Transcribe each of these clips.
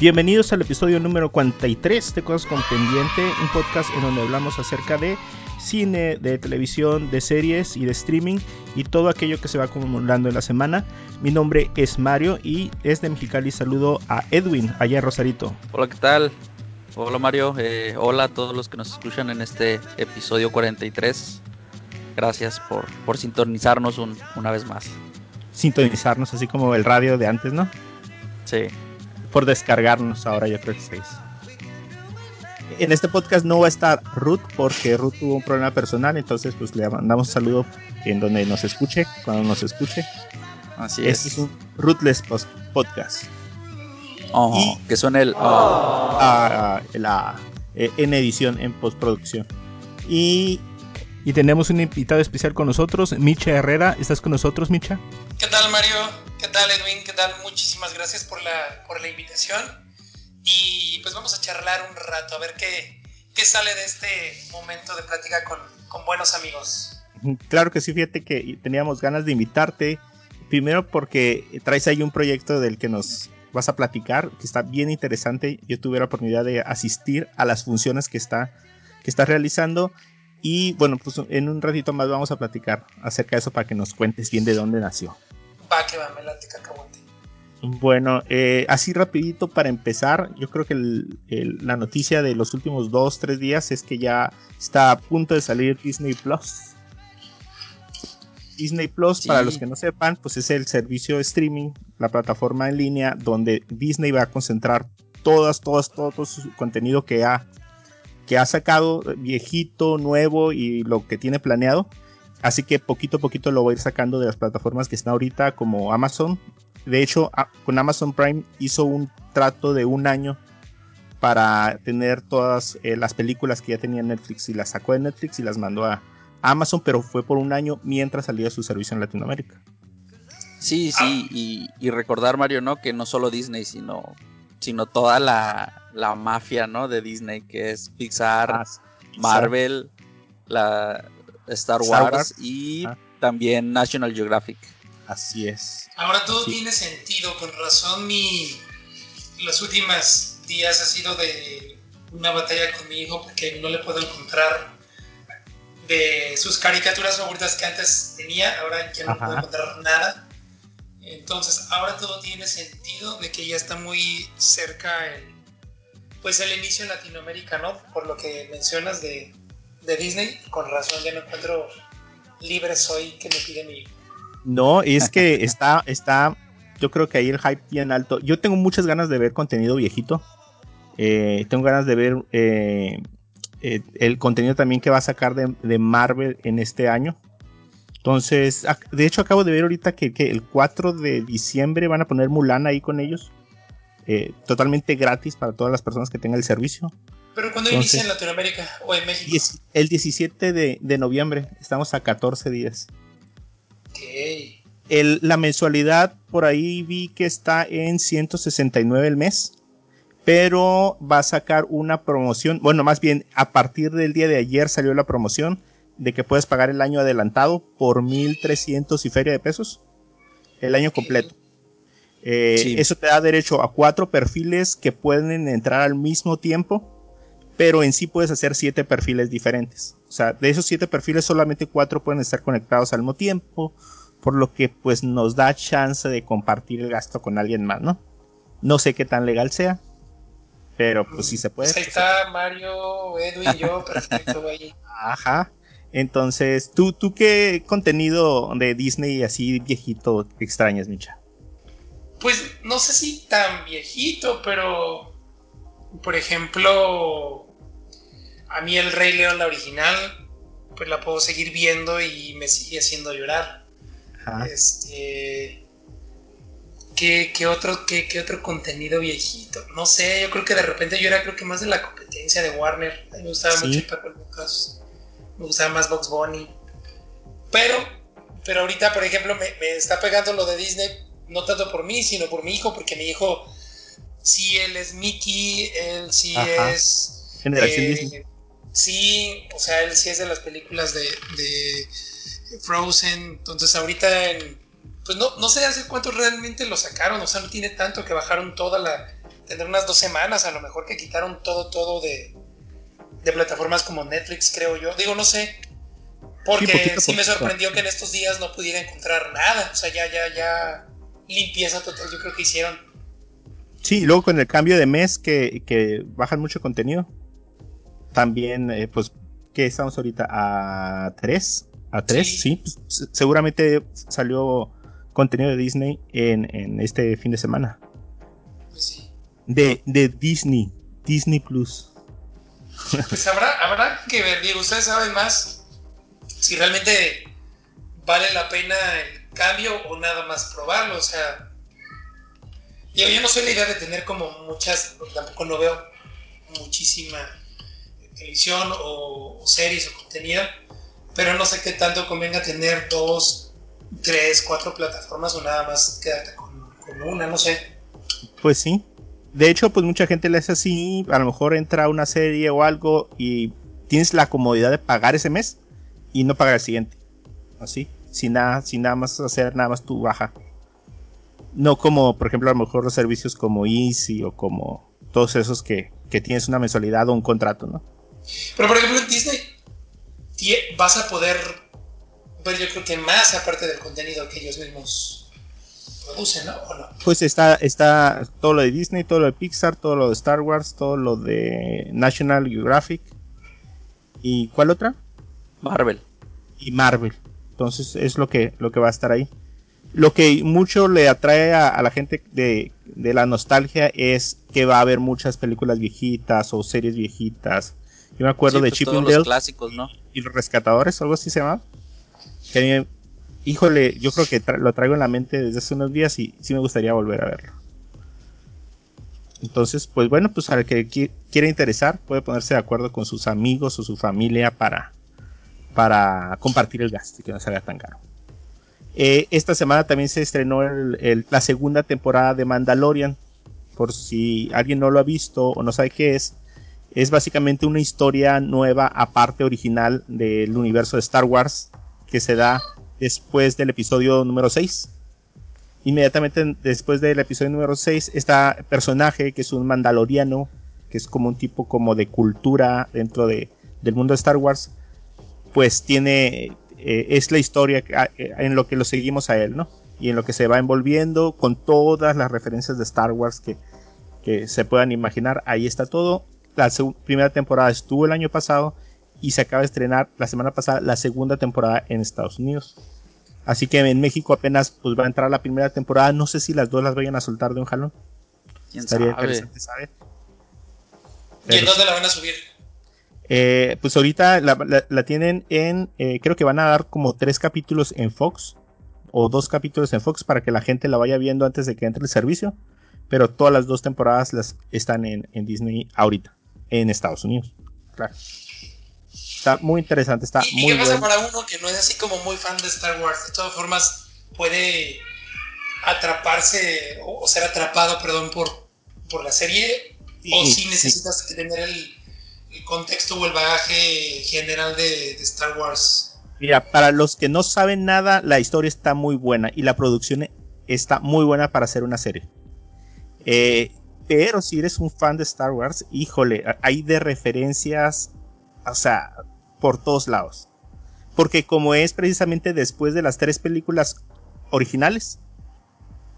Bienvenidos al episodio número 43 de Cosas con Pendiente, un podcast en donde hablamos acerca de cine, de televisión, de series y de streaming y todo aquello que se va acumulando en la semana. Mi nombre es Mario y desde Mexicali saludo a Edwin, allá en Rosarito. Hola, ¿qué tal? Hola Mario, eh, hola a todos los que nos escuchan en este episodio 43. Gracias por, por sintonizarnos una vez más. Sintonizarnos así como el radio de antes, ¿no? Sí por descargarnos ahora, yo creo que seis. En este podcast no va a estar Ruth porque Ruth tuvo un problema personal, entonces pues le mandamos un saludo en donde nos escuche, cuando nos escuche. Así es. Este es un Ruthless podcast. Oh, y, que son el oh. la, eh, en edición, en postproducción. Y, y tenemos un invitado especial con nosotros, Micha Herrera. ¿Estás con nosotros, Micha? ¿Qué tal, Mario? ¿Qué tal, Edwin? ¿Qué tal? Muchísimas gracias por la, por la invitación. Y pues vamos a charlar un rato, a ver qué, qué sale de este momento de plática con, con buenos amigos. Claro que sí, fíjate que teníamos ganas de invitarte. Primero porque traes ahí un proyecto del que nos vas a platicar, que está bien interesante. Yo tuve la oportunidad de asistir a las funciones que está, que está realizando. Y bueno, pues en un ratito más vamos a platicar acerca de eso para que nos cuentes bien de dónde nació. Va que va, me late cacahuate. Bueno, eh, así rapidito para empezar, yo creo que la noticia de los últimos dos, tres días es que ya está a punto de salir Disney Plus. Disney Plus, para los que no sepan, pues es el servicio de streaming, la plataforma en línea donde Disney va a concentrar todas, todas, todo, su contenido que ha, que ha sacado, viejito, nuevo y lo que tiene planeado Así que poquito a poquito lo voy a ir sacando de las plataformas que están ahorita como Amazon. De hecho, con Amazon Prime hizo un trato de un año para tener todas eh, las películas que ya tenía Netflix y las sacó de Netflix y las mandó a Amazon, pero fue por un año mientras salía su servicio en Latinoamérica. Sí, sí, y, recordar, Mario, ¿no? Que no solo Disney, sino, sino toda la, la mafia, ¿no? De Disney, que es Pixar, ah, Marvel, la, Star, Wars, y también National Geographic. Así es. Ahora todo tiene sentido, con razón mi los últimos días ha sido de una batalla con mi hijo porque no le puedo encontrar de sus caricaturas favoritas que antes tenía, ahora ya no puedo encontrar nada. Entonces ahora todo tiene sentido de que ya está muy cerca el, pues el inicio en Latinoamérica, ¿no? Por lo que mencionas de de Disney, con razón ya no encuentro libre soy que me pide mi No, es que está, está, yo creo que ahí el hype bien alto. Yo tengo muchas ganas de ver contenido viejito. Eh, tengo ganas de ver eh, eh, el contenido también que va a sacar de, Marvel en este año. Entonces, de hecho acabo de ver ahorita que, que, el 4 de diciembre van a poner Mulan ahí con ellos. Totalmente gratis para todas las personas que tengan el servicio. ¿Pero cuándo inicia en Latinoamérica o en México? El 17 de, noviembre, estamos a 14 días. Ok. la mensualidad por ahí vi que está en 169 el mes, pero va a sacar una promoción, bueno, más bien a partir del día de ayer salió la promoción de que puedes pagar el año adelantado por 1300 y feria de pesos, el año completo. Eh, eso te da derecho a cuatro perfiles que pueden entrar al mismo tiempo pero en sí puedes hacer siete perfiles diferentes. O sea, de esos siete perfiles solamente cuatro pueden estar conectados al mismo tiempo, por lo que pues nos da chance de compartir el gasto con alguien más, ¿no? No sé qué tan legal sea, pero pues sí se puede. Pues ahí está Mario, Edwin, yo, perfecto ahí. Ajá. Entonces, ¿tú, ¿tú qué contenido de Disney así viejito extrañas, Micha? Pues no sé si tan viejito, pero por ejemplo, a mí el Rey León, la original, pues la puedo seguir viendo y me sigue haciendo llorar. Este. ¿qué, otro, qué, otro contenido viejito? No sé, yo creo que de repente yo era creo que más de la competencia de Warner. A mí me gustaba mucho Paco Lucas. Me gustaba más Box Bunny. Pero, pero ahorita, por ejemplo, me, me está pegando lo de Disney, no tanto por mí, sino por mi hijo, porque mi hijo sí él es Mickey, él sí es... Generación eh, Disney. Sí, o sea, él sí es de las películas de, de Frozen. Entonces ahorita, en, pues no, no sé hace cuánto realmente lo sacaron, o sea, no tiene tanto que bajaron toda la tener unas dos semanas, a lo mejor que quitaron todo, todo de, de plataformas como Netflix, creo yo. Digo, no sé. Porque sí, me sorprendió que en estos días no pudiera encontrar nada. O sea, ya, ya, ya limpieza total, yo creo que hicieron. Sí, luego con el cambio de mes que, que bajan mucho contenido. También, eh, pues, ¿qué estamos ahorita? A 3. A 3, sí. Pues, seguramente salió contenido de Disney en, en este fin de semana. Pues sí. De, de Disney, Disney Plus. Pues habrá, habrá que ver, digo, ustedes saben más si realmente vale la pena el cambio o nada más probarlo, o sea, yo, no soy la idea de tener como muchas, tampoco no veo muchísima televisión o, series o contenido, pero no sé qué tanto convenga tener dos, tres, cuatro plataformas o nada más quedarte con una, no sé. Pues sí, de hecho, pues mucha gente le hace así, a lo mejor entra una serie o algo y tienes la comodidad de pagar ese mes y no pagar el siguiente. Así, sin nada, sin nada más hacer nada más tu baja. No como, por ejemplo, a lo mejor los servicios como Easy o como todos esos que, que tienes una mensualidad o un contrato, ¿no? Pero por ejemplo en Disney vas a poder ver yo creo que más aparte del contenido que ellos mismos pues está, está todo lo de Disney, todo lo de Pixar, todo lo de Star Wars, todo lo de National Geographic. ¿Y cuál otra? Marvel. Y Marvel. Entonces es lo que, lo que va a estar ahí. Lo que mucho le atrae a, la gente de, la nostalgia es que va a haber muchas películas viejitas o series viejitas. Yo me acuerdo de pues Chip and clásicos, ¿no? Y, los rescatadores, algo así se llama. Que híjole, yo creo que lo traigo en la mente desde hace unos días y sí me gustaría volver a verlo. Entonces, pues bueno, pues al que quiera interesar puede ponerse de acuerdo con sus amigos o su familia para, para compartir el gasto y que no salga tan caro. Eh, esta semana también se estrenó la segunda temporada de Mandalorian. Por si alguien no lo ha visto o no sabe qué es, es básicamente una historia nueva aparte original del universo de Star Wars que se da después del episodio número 6. Inmediatamente después del episodio número 6 está personaje que es un mandaloriano, que es como un tipo como de cultura dentro de, del mundo de Star Wars, pues tiene, eh, es la historia eh, en lo que lo seguimos a él, ¿no? Y en lo que se va envolviendo con todas las referencias de Star Wars que, que se puedan imaginar, ahí está todo. La primera temporada estuvo el año pasado y se acaba de estrenar la semana pasada la segunda temporada en Estados Unidos. Así que en México apenas pues va a entrar la primera temporada. No sé si las dos las vayan a soltar de un jalón. Estaría interesante saber. ¿Y en dónde la van a subir? Eh, pues ahorita la, tienen en, eh, creo que van a dar como tres capítulos en Fox o dos capítulos en Fox para que la gente la vaya viendo antes de que entre el servicio. Pero todas las dos temporadas las están en, en Disney ahorita, en Estados Unidos. Claro. Está muy interesante, está ¿Y, muy qué pasa para uno que no es así como muy fan de Star Wars? De todas formas, puede atraparse o, ser atrapado, perdón, por, por la serie. o si necesitas tener el, contexto o el bagaje general de, Star Wars. Mira, para los que no saben nada, la historia está muy buena y la producción está muy buena para hacer una serie. Eh, pero si eres un fan de Star Wars, híjole, hay de referencias, o sea, por todos lados. Porque como es precisamente después de las tres películas originales,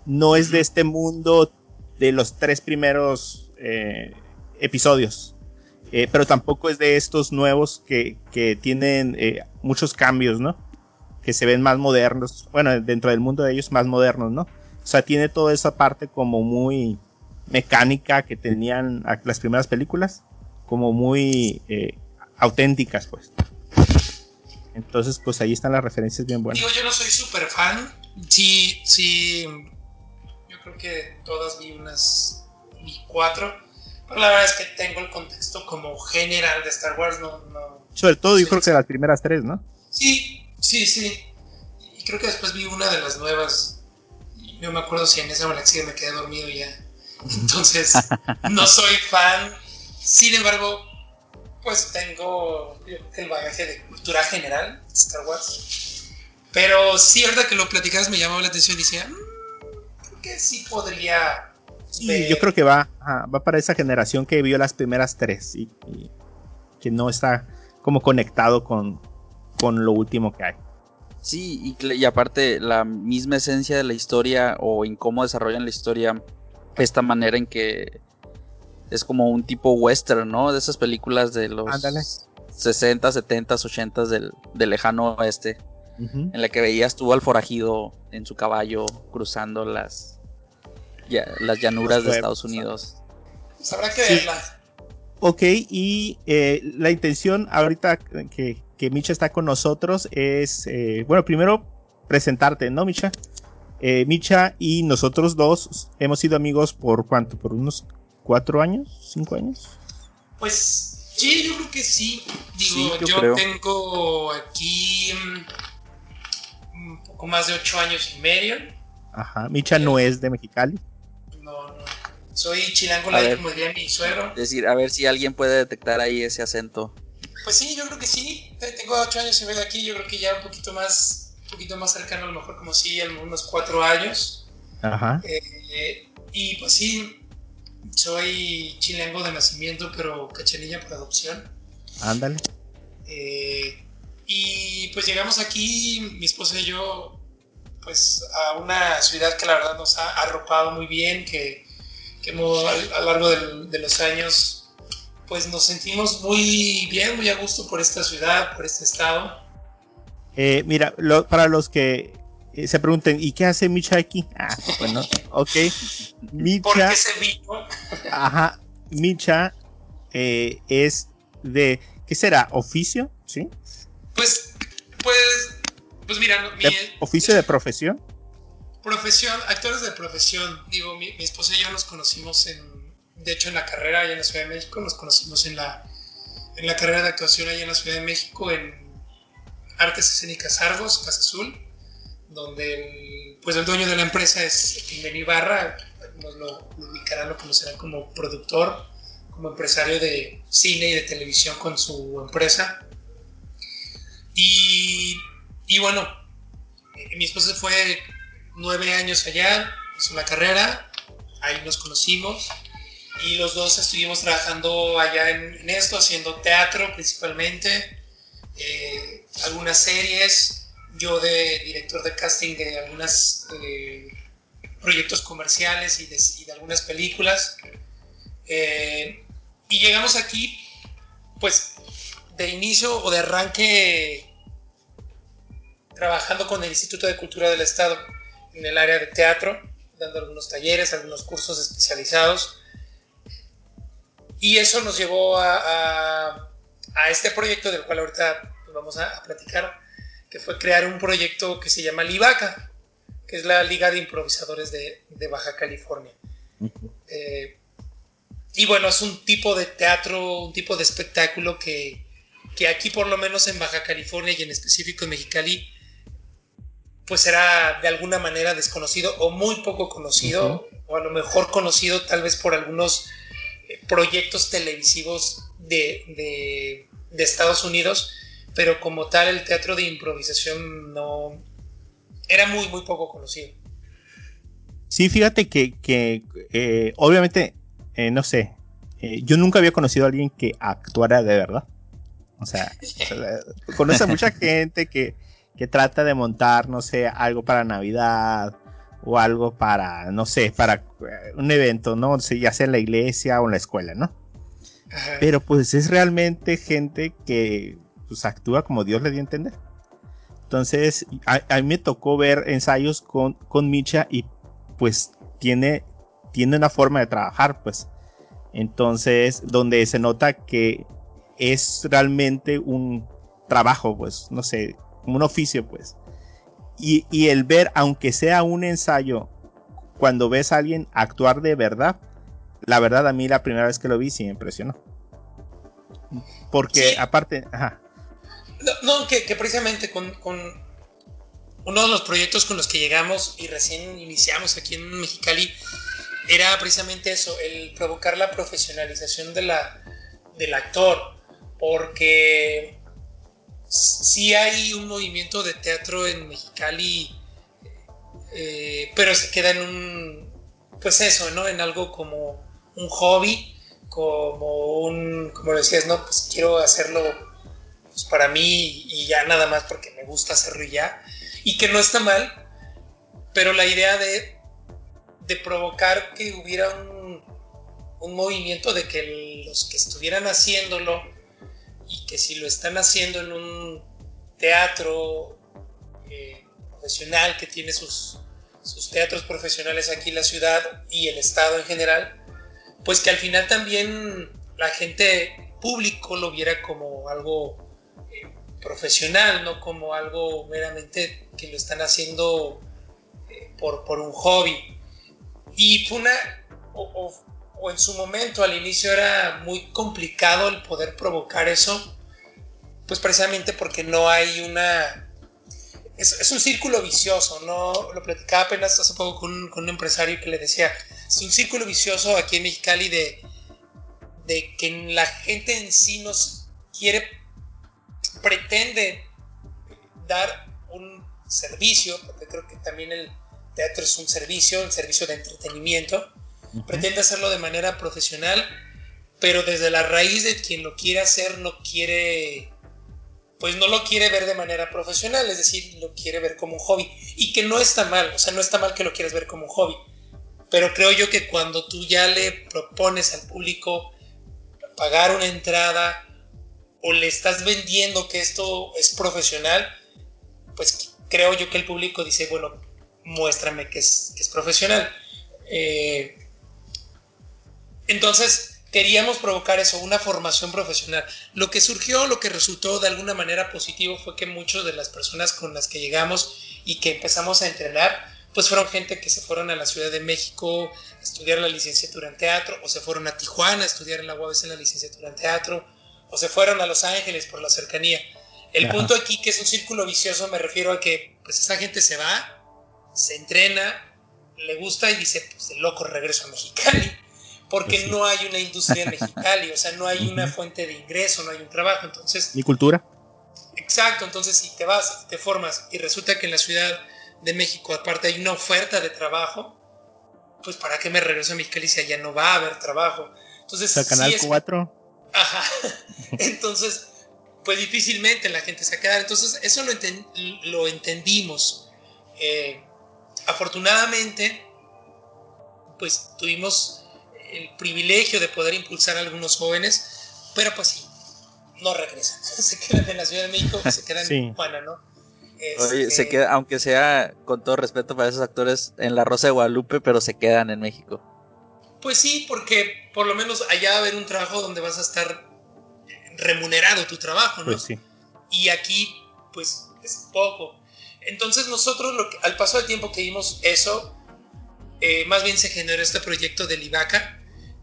no es de este mundo de los tres primeros eh, episodios. Eh, pero tampoco es de estos nuevos que, tienen eh, muchos cambios, ¿no? Que se ven más modernos. Bueno, dentro del mundo de ellos más modernos, ¿no? O sea, tiene toda esa parte como muy mecánica que tenían las primeras películas. Como muy auténticas, pues. Entonces, pues ahí están las referencias bien buenas. Yo no soy súper fan. Sí, sí. Yo creo que todas vi unas. Vi cuatro. Pero la verdad es que tengo el contexto como general de Star Wars, no. Sobre todo, yo creo que las primeras tres, ¿no? Sí, sí, sí. Y creo que después vi una de las nuevas. Yo me acuerdo si en esa galaxia me quedé dormido ya. Entonces, no soy fan. Sin embargo, pues tengo el bagaje de cultura general de Star Wars. Pero sí, verdad que lo platicas me llamó la atención y decía, mm, creo que sí podría Sí, yo creo que va, va para esa generación que vio las primeras tres y, que no está como conectado con, con lo último que hay. Sí, y, aparte la misma esencia de la historia o en cómo desarrollan la historia, esta manera en que es como un tipo western, ¿no? De esas películas de los 60, 70, 80 del, del lejano oeste, en la que veías tú al forajido en su caballo cruzando las, las llanuras de Estados Unidos. Pues habrá que verla. Ok, y eh, la intención ahorita que, que Micha está con nosotros es, eh, bueno, primero presentarte, ¿no, Micha? Eh, Micha y nosotros dos hemos sido amigos por cuánto, por unos cuatro años, cinco años. Pues sí, yo creo que sí. Digo, yo, tengo aquí mm, un poco más de ocho años y medio. Ajá, Micha no es de Mexicali. Soy chilango, la como diría mi suegro. Es decir, a ver si alguien puede detectar ahí ese acento. Pues sí, yo creo que sí. Tengo ocho años y medio aquí, yo creo que ya un poquito más, un poquito más cercano, a lo mejor como sí, unos cuatro años. Ajá. Eh, y pues sí, soy chilengo de nacimiento, pero cachanilla por adopción. Ándale. Eh, y pues llegamos aquí, mi esposa y yo, pues a una ciudad que la verdad nos ha arropado muy bien, que, que hemos, a, lo largo de los años pues nos sentimos muy bien, muy a gusto por esta ciudad, por este estado. Eh, mira, para los que eh, se pregunten, ¿y qué hace Micha aquí? Ah, bueno, ok. Micha. ¿Por qué se vino? ajá, Micha eh, es de, ¿qué será? ¿Oficio? ¿Sí? Pues, pues, pues mira, mi, ¿Oficio de profesión? Profesión, actores de profesión. Digo, mi, mi esposa y yo nos conocimos en de hecho en la carrera allá en la Ciudad de México, nos conocimos en la, en la carrera de actuación allá en la Ciudad de México en Artes Escénicas Argos, Casa Azul, donde el, pues el dueño de la empresa es Jimena Barra, nos lo, ubicarán, lo conocerán como productor, como empresario de cine y de televisión con su empresa. Y, y bueno, mi esposa fue nueve años allá, hizo la carrera, ahí nos conocimos y los dos estuvimos trabajando allá en, esto, haciendo teatro principalmente, eh, algunas series, yo de director de casting de algunos eh, proyectos comerciales y de, algunas películas. Eh, y llegamos aquí, pues, de inicio o de arranque trabajando con el Instituto de Cultura del Estado en el área de teatro, dando algunos talleres, algunos cursos especializados y eso nos llevó a, este proyecto del cual ahorita vamos a, platicar, que fue crear un proyecto que se llama Livaca, que es la Liga de Improvisadores de, Baja California. Eh, y bueno, es un tipo de teatro, un tipo de espectáculo que, aquí por lo menos en Baja California y en específico en Mexicali, pues era de alguna manera desconocido o muy poco conocido, o a lo mejor conocido tal vez por algunos proyectos televisivos de, Estados Unidos, pero como tal el teatro de improvisación no era muy, muy poco conocido. Sí, fíjate que, eh, obviamente, eh, no sé, eh, yo nunca había conocido a alguien que actuara de verdad. O sea, conoce a mucha gente que, que trata de montar, no sé, algo para Navidad o algo para, no sé, para eh, un evento, ¿no? ya sea en la iglesia o en la escuela, ¿no? Pero pues es realmente gente que pues actúa como Dios le dio a entender. Entonces, a, mí me tocó ver ensayos con, con Micha y pues tiene, tiene una forma de trabajar, pues. Entonces, donde se nota que es realmente un trabajo, pues, no sé, un oficio, pues. Y, el ver, aunque sea un ensayo, cuando ves a alguien actuar de verdad, la verdad a mí la primera vez que lo vi sí me impresionó. Porque aparte, No, que, precisamente con, uno de los proyectos con los que llegamos y recién iniciamos aquí en Mexicali era precisamente eso, el provocar la profesionalización de la, del actor. Porque sí hay un movimiento de teatro en Mexicali, eh, pero se queda en un, pues eso, ¿no? En algo como un hobby, como un, como decías, no, pues quiero hacerlo pues, para mí y ya nada más porque me gusta hacerlo y ya. Y que no está mal, pero la idea de, de provocar que hubiera un, un movimiento de que los que estuvieran haciéndolo y que si lo están haciendo en un teatro eh, profesional que tiene sus, teatros profesionales aquí en la ciudad y el estado en general, pues que al final también la gente público lo viera como algo eh, profesional, no como algo meramente que lo están haciendo eh, por, un hobby. Y fue una, en su momento al inicio era muy complicado el poder provocar eso, pues precisamente porque no hay una... Es, un círculo vicioso, ¿no? Lo platicaba apenas hace poco con, un empresario que le decía, es un círculo vicioso aquí en Mexicali de, de que la gente en sí nos quiere, pretende dar un servicio, porque creo que también el teatro es un servicio, el servicio de entretenimiento, pretende hacerlo de manera profesional, pero desde la raíz de quien lo quiere hacer no quiere, pues no lo quiere ver de manera profesional, es decir, lo quiere ver como un hobby, y que no está mal, o sea, no está mal que lo quieras ver como un hobby, pero creo yo que cuando tú ya le propones al público pagar una entrada o le estás vendiendo que esto es profesional, pues creo yo que el público dice, bueno, muéstrame que es, es profesional. Eh, entonces, queríamos provocar eso, una formación profesional. Lo que surgió, lo que resultó de alguna manera positivo fue que muchas de las personas con las que llegamos y que empezamos a entrenar, pues fueron gente que se fueron a la Ciudad de México a estudiar la licenciatura en teatro, o se fueron a Tijuana a estudiar en la UABC en la licenciatura en teatro, o se fueron a Los Ángeles por la cercanía. El punto aquí, que es un círculo vicioso, me refiero a que pues esta gente se va, se entrena, le gusta y dice, pues de loco regreso a Mexicali, porque pues no hay una industria en Mexicali, o sea, no hay una fuente de ingreso, no hay un trabajo, entonces... ¿Y cultura? Exacto, entonces si te vas, te formas y resulta que en la ciudad de México, aparte hay una oferta de trabajo, pues para qué me regreso a Mexicali si allá no va a haber trabajo. Entonces, o Canal 4. Ajá. Entonces, pues difícilmente la gente se va a quedar. Entonces, eso lo, lo entendimos. Eh, afortunadamente, pues tuvimos el privilegio de poder impulsar a algunos jóvenes, pero pues sí, no regresan. Se quedan en la Ciudad de México, se quedan en Tijuana, ¿no? Oye, se este, queda, aunque sea con todo respeto para esos actores en La Rosa de Guadalupe, pero se quedan en México. Pues sí, porque por lo menos allá va a haber un trabajo donde vas a estar remunerado tu trabajo, ¿no? Pues sí. Y aquí, pues, es poco. Entonces nosotros, lo que, al paso del tiempo que vimos eso, eh, más bien se generó este proyecto del IVACA,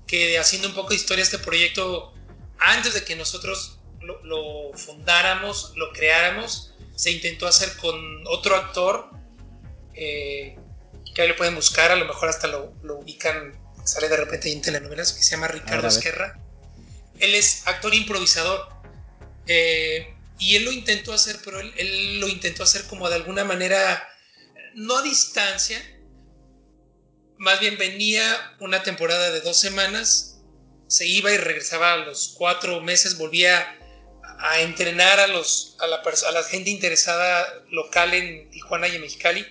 que haciendo un poco de historia, este proyecto, antes de que nosotros lo, lo fundáramos, lo creáramos, se intentó hacer con otro actor, eh, que ahí lo pueden buscar, a lo mejor hasta lo, ubican, sale de repente en telenovelas, que se llama Ricardo Esquerra. Él es actor improvisador. Eh, y él lo intentó hacer, pero él, él, lo intentó hacer como de alguna manera, no a distancia, más bien venía una temporada de dos semanas, se iba y regresaba a los cuatro meses, volvía a entrenar a, los, a, la, a la gente interesada local en Tijuana y en Mexicali.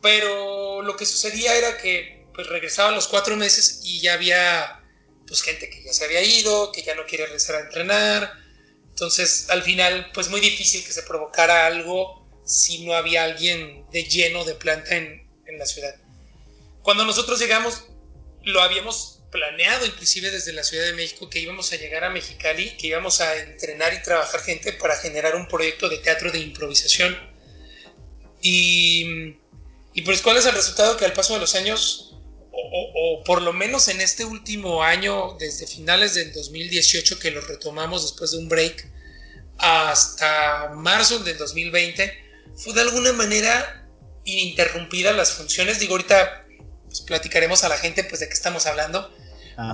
Pero lo que sucedía era que pues regresaba a los cuatro meses y ya había pues gente que ya se había ido, que ya no quiere regresar a entrenar. Entonces al final pues muy difícil que se provocara algo si no había alguien de lleno de planta en, en la ciudad. Cuando nosotros llegamos lo habíamos planeado inclusive desde la Ciudad de México que íbamos a llegar a Mexicali, que íbamos a entrenar y trabajar gente para generar un proyecto de teatro de improvisación. Y, y pues cuál es el resultado que al paso de los años, o, o, por lo menos en este último año, desde finales del 2018 que lo retomamos después de un break, hasta marzo del 2020, fue de alguna manera ininterrumpida las funciones. Digo, ahorita pues, platicaremos a la gente pues de qué estamos hablando,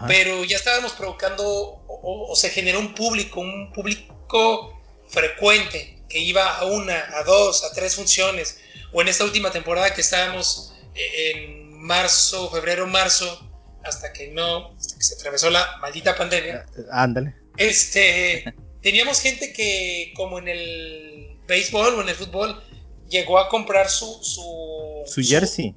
pero ya estábamos provocando o, se generó un público, un público frecuente que iba a una, a dos, a tres funciones, o en esta última temporada que estábamos en marzo, febrero, marzo, hasta que no, hasta que se atravesó la maldita pandemia. Eh, ándale. Este, teníamos gente que, como en el béisbol o en el fútbol, llegó a comprar su. Su, su jersey.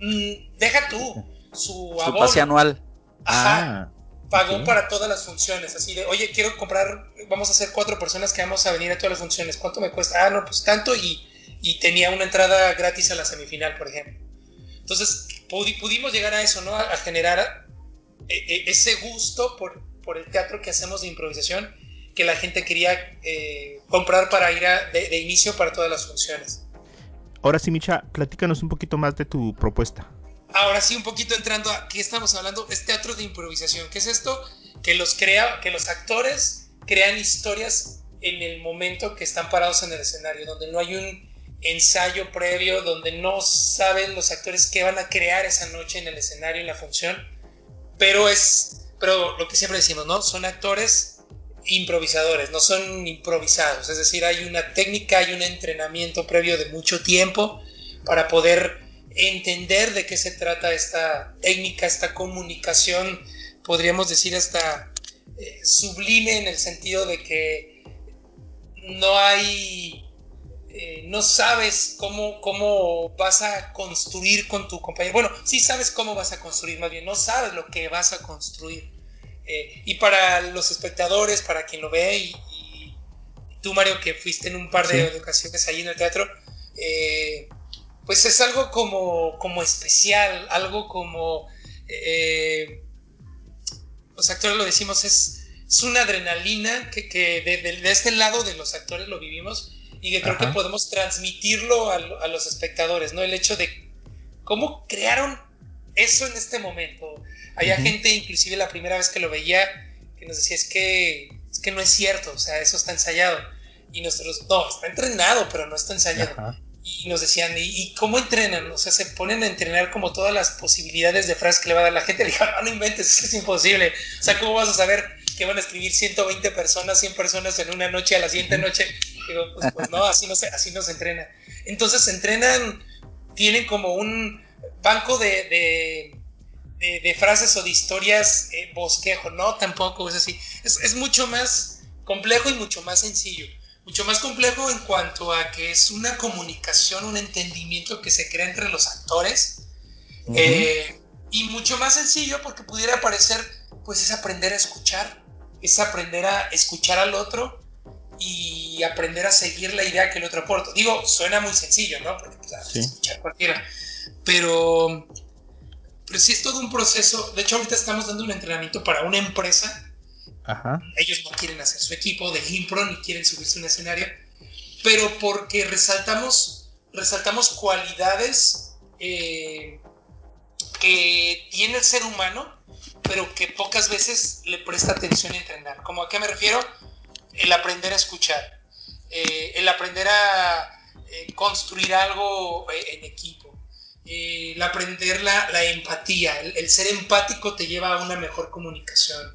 Mm, deja tú, su, su pase anual. Ajá. Ah, pagó para todas las funciones, así de, oye, quiero comprar, vamos a hacer cuatro personas que vamos a venir a todas las funciones, ¿cuánto me cuesta? Ah, no, pues tanto y, y tenía una entrada gratis a la semifinal, por ejemplo. Entonces, pudimos llegar a eso, ¿no? A, generar eh, eh, ese gusto por, por el teatro que hacemos de improvisación que la gente quería eh, comprar para ir de, inicio para todas las funciones. Ahora sí, Micha, platícanos un poquito más de tu propuesta. Ahora sí, un poquito entrando a qué estamos hablando, es teatro de improvisación. ¿Qué es esto? Que los crea, que los actores crean historias en el momento que están parados en el escenario, donde no hay un ensayo previo, donde no saben los actores qué van a crear esa noche en el escenario, en la función, pero es, pero lo que siempre decimos, ¿no? Son actores improvisadores, no son improvisados, es decir, hay una técnica, hay un entrenamiento previo de mucho tiempo para poder entender de qué se trata esta técnica, esta comunicación, podríamos decir hasta eh, sublime en el sentido de que no hay eh, no sabes cómo, cómo vas a construir con tu compañero. Bueno, sí sabes cómo vas a construir, más bien, no sabes lo que vas a construir. Eh, y para los espectadores, para quien lo ve, y, tú, Mario, que fuiste en un par de ocasiones ahí en el teatro, eh, pues es algo como, como especial, algo como... los actores lo decimos, es, es una adrenalina que, que de, de este lado de los actores lo vivimos y que creo que podemos transmitirlo a, los espectadores, ¿no? El hecho de cómo crearon eso en este momento. Había gente, inclusive la primera vez que lo veía, que nos decía, es que, es que no es cierto, o sea, eso está ensayado. Y nosotros, no, está entrenado, pero no está ensayado. Y nos decían, ¿y, cómo entrenan? O sea, se ponen a entrenar como todas las posibilidades de frases que le va a dar la gente. Le digo, no, no inventes, eso es imposible. O sea, ¿cómo vas a saber que van a escribir 120 personas, 100 personas en una noche, a la siguiente noche? Digo, pues, pues, no, así no, se, así no se entrena. Entonces se entrenan, tienen como un banco de, de, frases o de historias eh, bosquejo, no, tampoco es así. Es, es, mucho más complejo y mucho más sencillo. Mucho más complejo en cuanto a que es una comunicación, un entendimiento que se crea entre los actores. Eh, y mucho más sencillo porque pudiera parecer, pues es aprender a escuchar, es aprender a escuchar al otro y aprender a seguir la idea que el otro aporta. Digo, suena muy sencillo, ¿no? Porque pues, escuchar cualquiera. Pero, pero sí es todo un proceso. De hecho, ahorita estamos dando un entrenamiento para una empresa. Ajá. Ellos no quieren hacer su equipo de impro ni quieren subirse a un escenario. Pero porque resaltamos, resaltamos cualidades eh, que tiene el ser humano, pero que pocas veces le presta atención a entrenar. ¿Cómo a qué me refiero? el aprender a escuchar, eh, el aprender a eh, construir algo en equipo, el aprender la, empatía, el, ser empático te lleva a una mejor comunicación.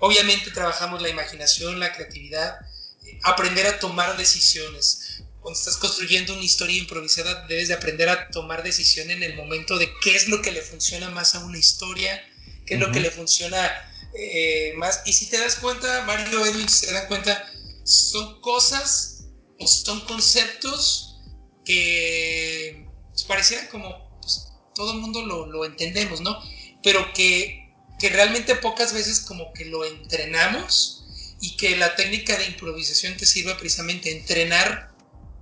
obviamente trabajamos la imaginación, la creatividad, aprender a tomar decisiones. Cuando estás construyendo una historia improvisada, debes de aprender a tomar decisión en el momento de qué es lo que le funciona más a una historia, qué es lo que le funciona eh, más. Y si te das cuenta, Mario Edwin, si se dan cuenta, son cosas o son conceptos que pues, parecieran como pues, todo el mundo lo, entendemos, ¿no? Pero que, que realmente pocas veces como que lo entrenamos y que la técnica de improvisación te sirve precisamente a entrenar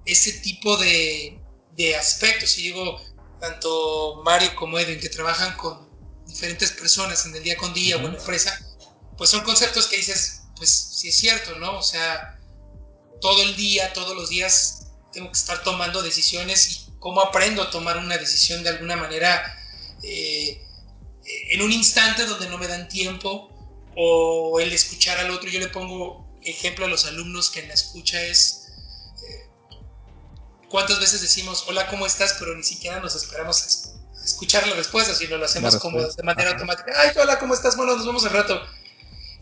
ese tipo de, de aspectos. Y digo, tanto Mario como Edwin que trabajan con diferentes personas en el día con día o en la empresa, pues son conceptos que dices, pues sí es cierto, ¿no? O sea, todo el día, todos los días tengo que estar tomando decisiones y cómo aprendo a tomar una decisión de alguna manera eh, en un instante donde no me dan tiempo o el escuchar al otro. Yo le pongo ejemplo a los alumnos que en la escucha es eh, cuántas veces decimos hola, ¿cómo estás? Pero ni siquiera nos esperamos a escuchar la respuesta, sino lo hacemos como de manera automática. Ay, hola, ¿cómo estás? Bueno, nos vemos al rato.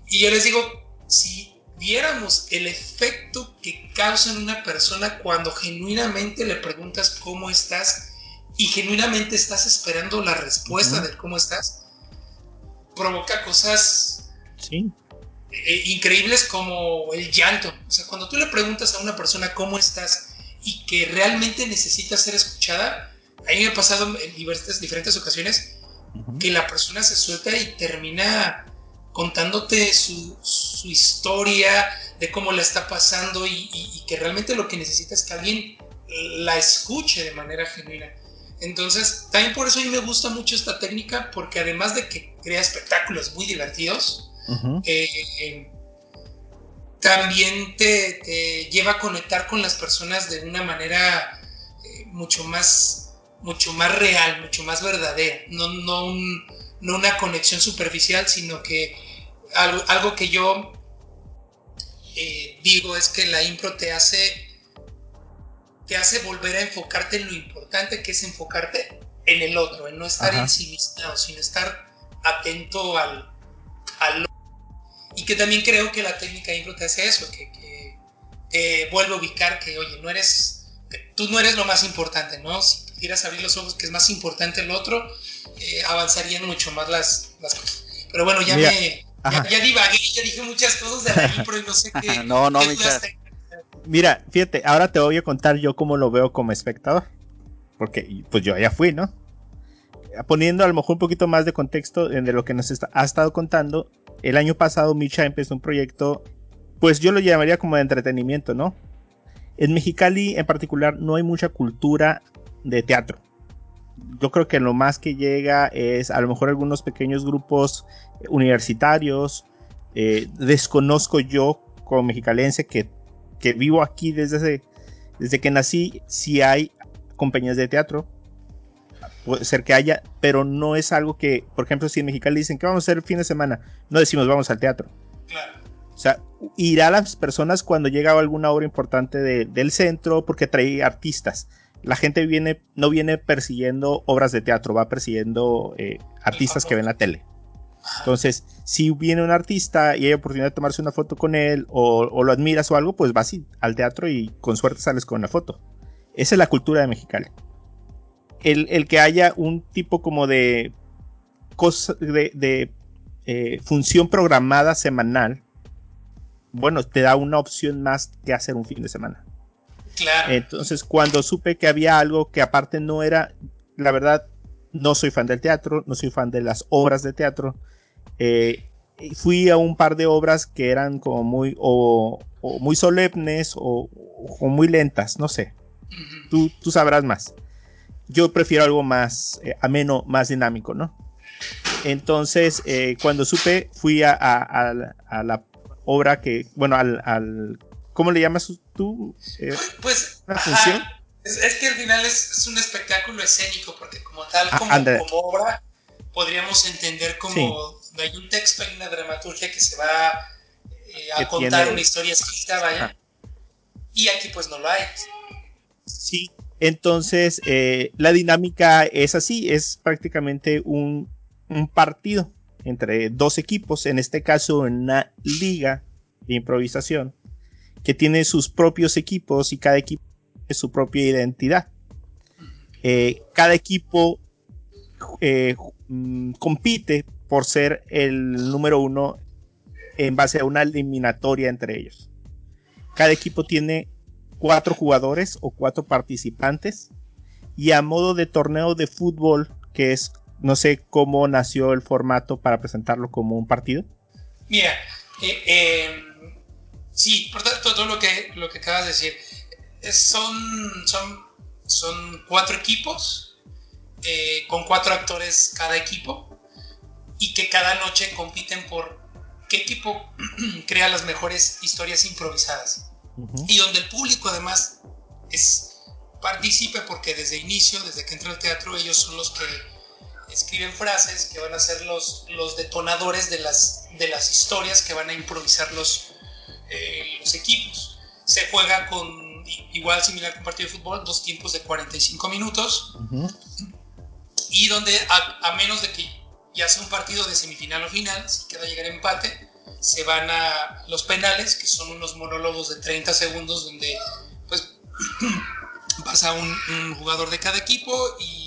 Y yo les digo, si viéramos el efecto que causa en una persona cuando genuinamente le preguntas cómo estás y genuinamente estás esperando la respuesta de cómo estás, provoca cosas sí. Eh, increíbles como el llanto. O sea, cuando tú le preguntas a una persona cómo estás y que realmente necesita ser escuchada, a mí me ha pasado en diferentes, diferentes ocasiones que la persona se suelta y termina contándote su, historia, de cómo la está pasando y, que realmente lo que necesita es que alguien la escuche de manera genuina. Entonces, también por eso a mí me gusta mucho esta técnica, porque además de que crea espectáculos muy divertidos, eh, también te, lleva a conectar con las personas de una manera eh, mucho más mucho más real, mucho más verdadera, no, no, no una conexión superficial, sino que algo, que yo eh, digo es que la impro te hace te hace volver a enfocarte en lo importante que es enfocarte en el otro, en no estar ensimismado, sino estar atento al, al y que también creo que la técnica impro te hace eso, que, te vuelve a ubicar que, oye, no eres, tú no eres lo más importante, ¿no? Si quieras abrir los ojos, que es más importante el otro, eh, avanzarían mucho más las, cosas. Pero bueno, ya me, ya, divagué, ya dije muchas cosas de la impro y no sé qué. no, no, Mira, fíjate, ahora te voy a contar yo cómo lo veo como espectador. Porque pues yo ya fui, ¿no? Poniendo a lo mejor un poquito más de contexto de lo que nos ha estado contando, el año pasado Micha empezó un proyecto, pues yo lo llamaría como de entretenimiento, ¿no? En Mexicali en particular no hay mucha cultura de teatro. Yo creo que lo más que llega es a lo mejor algunos pequeños grupos universitarios. Eh, desconozco yo como mexicalense que, que vivo aquí desde, desde que nací, si hay compañías de teatro. Puede ser que haya, pero no es algo que, por ejemplo, si en Mexicali dicen que vamos a hacer el fin de semana, no decimos vamos al teatro. O sea, irá a las personas cuando llega alguna obra importante del centro porque trae artistas la gente no viene persiguiendo obras de teatro, va persiguiendo eh, artistas que ven la tele. Entonces, si viene un artista y hay oportunidad de tomarse una foto con él o, lo admiras o algo, pues vas al teatro y con suerte sales con una foto. Esa es la cultura de Mexicali. El, que haya un tipo como de, eh, función programada semanal, bueno, te da una opción más que hacer un fin de semana. Entonces, cuando supe que había algo que aparte no era, la verdad, no soy fan del teatro, no soy fan de las obras de teatro. Eh, fui a un par de obras que eran como muy, o, muy solemnes o, muy lentas, no sé. tú, tú, sabrás más. Yo prefiero algo más eh, ameno, más dinámico, ¿no? Entonces, eh, cuando supe, fui a, la obra que, bueno, al ¿Cómo le llamas tú? Eh, pues, función? Es, que al final es, un espectáculo escénico, porque como tal, ah, como, obra, podríamos entender como hay un texto, hay una dramaturgia que se va eh, a contar una historia escrita, vaya. Y aquí pues no lo hay. Sí, entonces eh, la dinámica es así, es prácticamente un, un partido entre dos equipos, en este caso una liga de improvisación que tiene sus propios equipos y cada equipo tiene su propia identidad. Eh, cada equipo eh, mm, compite por ser el número uno en base a una eliminatoria entre ellos. Cada equipo tiene cuatro jugadores o cuatro participantes y a modo de torneo de fútbol, que es, no sé cómo nació el formato para presentarlo como un partido. Mira, eh, Sí, por todo lo que, lo que acabas de decir. son, son, son cuatro equipos, eh, con cuatro actores cada equipo, y que cada noche compiten por qué equipo crea las mejores historias improvisadas. Y donde el público además es partícipe porque desde inicio, desde que entra al teatro, ellos son los que escriben frases que van a ser los, los detonadores de las, de las historias que van a improvisar los, eh, los equipos. Se juega con, igual similar que un partido de fútbol, dos tiempos de 45 minutos. Y donde, a, menos de que ya sea un partido de semifinal o final, si queda llegar empate, se van a los penales, que son unos monólogos de 30 segundos donde pues pasa un, jugador de cada equipo y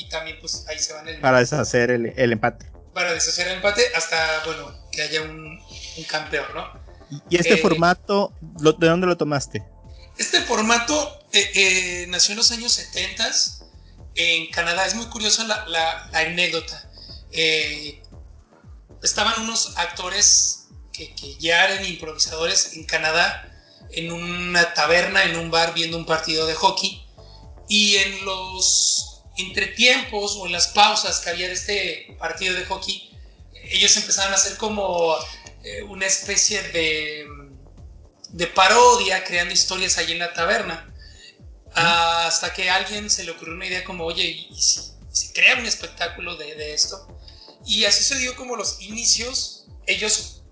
y también pues ahí se van el... Para deshacer el, el empate. Para deshacer el empate hasta, bueno, que haya un, un campeón, ¿no? ¿Y este eh, formato, de dónde lo tomaste? Este formato eh, eh, nació en los años 70 en Canadá. Es muy curiosa la, la, anécdota. estaban unos actores que, que, ya eran improvisadores en Canadá en una taberna, en un bar, viendo un partido de hockey. Y en los entretiempos o en las pausas que había de este partido de hockey, ellos empezaron a hacer como eh, una especie de, de parodia, creando historias allí en la taberna. hasta que a alguien se le ocurrió una idea como, oye, ¿y si se crea un espectáculo de, de, esto? Y así se dio como los inicios, ellos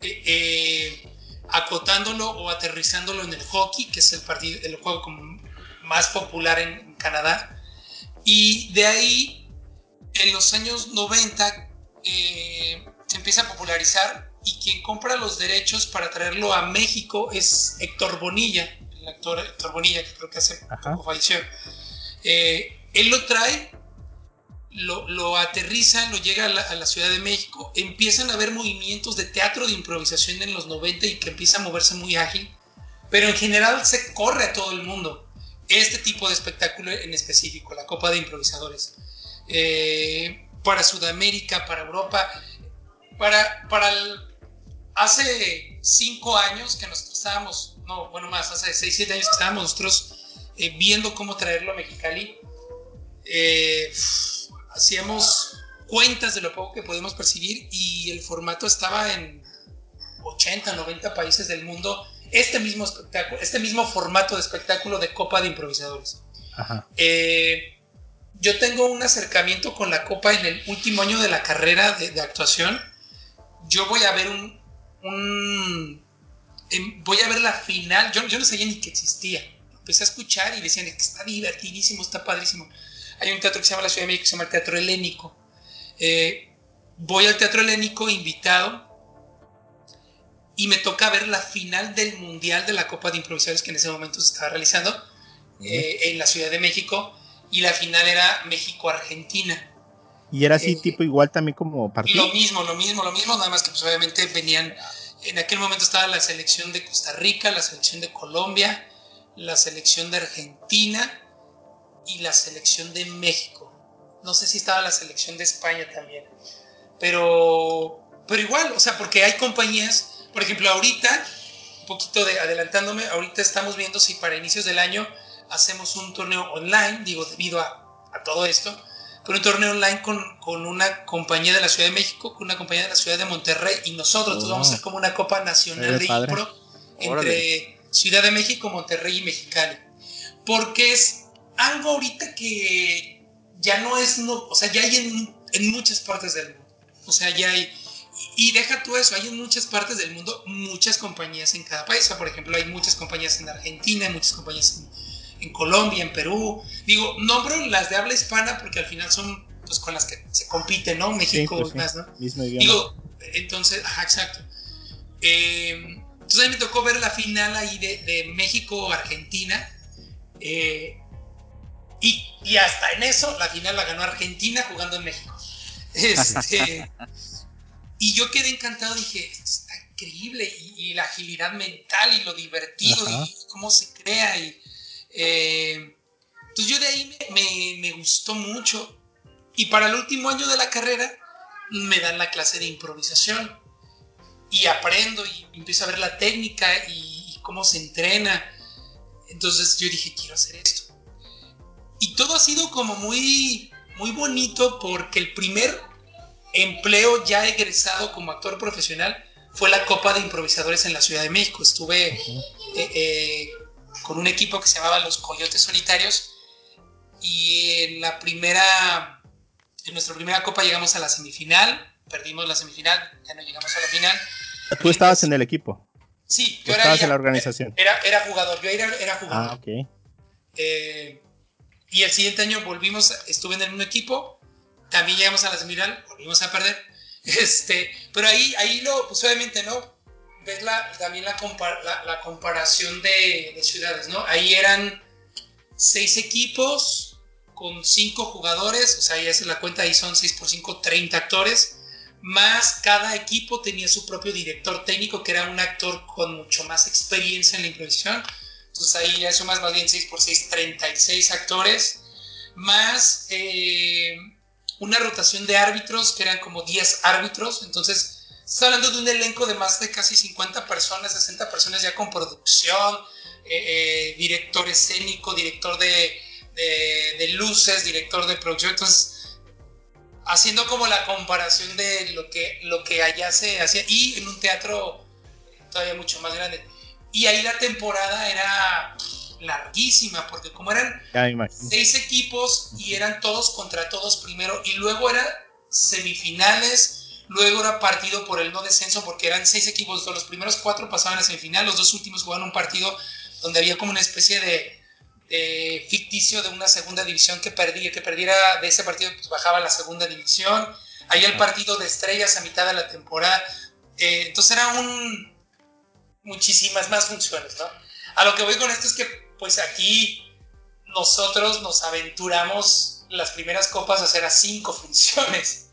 eh, eh, acotándolo o aterrizándolo en el hockey, que es el, partido, el juego como más popular en Canadá. Y de ahí, en los años 90, se empieza a popularizar y quien compra los derechos para traerlo a México es Héctor Bonilla, el actor Héctor Bonilla, que creo que hace poco falleció. Eh, él lo trae, lo, lo, aterriza, lo llega a la, Ciudad de México, empiezan a haber movimientos de teatro de improvisación en los 90 y que empieza a moverse muy ágil, pero en general se corre a todo el mundo este tipo de espectáculo en específico, la Copa de Improvisadores. Eh, para Sudamérica, para Europa, para, para el, hace cinco años que nosotros estábamos, no, bueno, más, hace seis, siete años que estábamos nosotros eh, viendo cómo traerlo a Mexicali, eh, hacíamos cuentas de lo poco que podíamos percibir y el formato estaba en 80, 90 países del mundo. Este mismo espectáculo, este mismo formato de espectáculo de Copa de Improvisadores. Eh, yo tengo un acercamiento con la Copa en el último año de la carrera de, de actuación. Yo voy a ver un, voy a ver la final, yo, yo no sabía ni que existía, empecé a escuchar y decían que está divertidísimo, está padrísimo. Hay un teatro que se llama la Ciudad de México, que se llama el Teatro Helénico. Eh, voy al Teatro Helénico invitado y me toca ver la final del Mundial de la Copa de Improvisadores que en ese momento se estaba realizando eh, en la Ciudad de México y la final era México-Argentina. ¿Y era así eh, tipo igual también como partido? Lo mismo, lo mismo, lo mismo, nada más que pues obviamente venían, en aquel momento estaba la selección de Costa Rica, la selección de Colombia, la selección de Argentina y la selección de México. No sé si estaba la selección de España también. Pero, pero igual, o sea, porque hay compañías, por ejemplo, ahorita, un poquito de adelantándome, ahorita estamos viendo si para inicios del año hacemos un torneo online, digo, debido a, a todo esto, con un torneo online con, con, una compañía de la Ciudad de México, con una compañía de la Ciudad de Monterrey y nosotros. Entonces vamos a hacer como una Copa Nacional de Impro entre Ciudad de México, Monterrey y Mexicali. Porque es algo ahorita que ya no es, no, o sea, ya hay en, en muchas partes del mundo. O sea, ya hay, y, deja tú eso, hay en muchas partes del mundo muchas compañías en cada país. O sea, por ejemplo, hay muchas compañías en Argentina, hay muchas compañías en en Colombia, en Perú. Digo, nombro las de habla hispana porque al final son pues con las que se compite, ¿no? México, pues más, ¿no? Digo, entonces, ajá, exacto. Eh, entonces a mí me tocó ver la final ahí de, México-Argentina. Eh, y, y, hasta en eso, la final la ganó Argentina jugando en México. Este, y yo quedé encantado, dije, esto está increíble. Y, la agilidad mental y lo divertido y cómo se crea. Y, eh, entonces yo de ahí me, gustó mucho. Y para el último año de la carrera me dan la clase de improvisación. Y aprendo y empiezo a ver la técnica y, cómo se entrena. Entonces yo dije, quiero hacer esto. Y todo ha sido como muy, muy bonito porque el primer empleo ya egresado como actor profesional fue la Copa de Improvisadores en la Ciudad de México. Estuve con un equipo que se llamaba los Coyotes Solitarios y en la primera, en nuestra primera copa llegamos a la semifinal, perdimos la semifinal, ya no llegamos a la final. ¿Tú estabas en el equipo? Sí, yo estabas en la organización. Era, era jugador, yo era, era jugador. Ah, ok. Eh, y el siguiente año volvimos, estuve en el mismo equipo, también llegamos a la semifinal, volvimos a perder. Este, pero ahí, ahí lo, pues obviamente, ¿no? Ves la, también la, la, comparación de, ciudades, ¿no? Ahí eran seis equipos con 5 jugadores, o sea, ya es la cuenta ahí son 6 por 5, 30 actores, más cada equipo tenía su propio director técnico, que era un actor con mucho más experiencia en la improvisación. Entonces ahí ya sumas más bien 6 por 6, 36 actores, más eh, una rotación de árbitros, que eran como 10 árbitros. Entonces, estás hablando de un elenco de más de casi 50 personas, 60 personas ya con producción, eh, eh, director escénico, director de, de, luces, director de producción. Entonces, haciendo como la comparación de lo que, lo que allá se hacía y en un teatro todavía mucho más grande. Y ahí la temporada era larguísima, porque como eran seis equipos y eran todos contra todos primero, y luego eran semifinales, luego era partido por el no descenso, porque eran seis equipos, los primeros cuatro pasaban a semifinal, los dos últimos jugaban un partido donde había como una especie de, ficticio de una segunda división que perdía, que perdiera de ese partido, pues bajaba a la segunda división, ahí el partido de estrellas a mitad de la temporada, eh, entonces era un muchísimas más funciones, ¿no? A lo que voy con esto es que, pues aquí nosotros nos aventuramos las primeras copas a hacer a cinco funciones.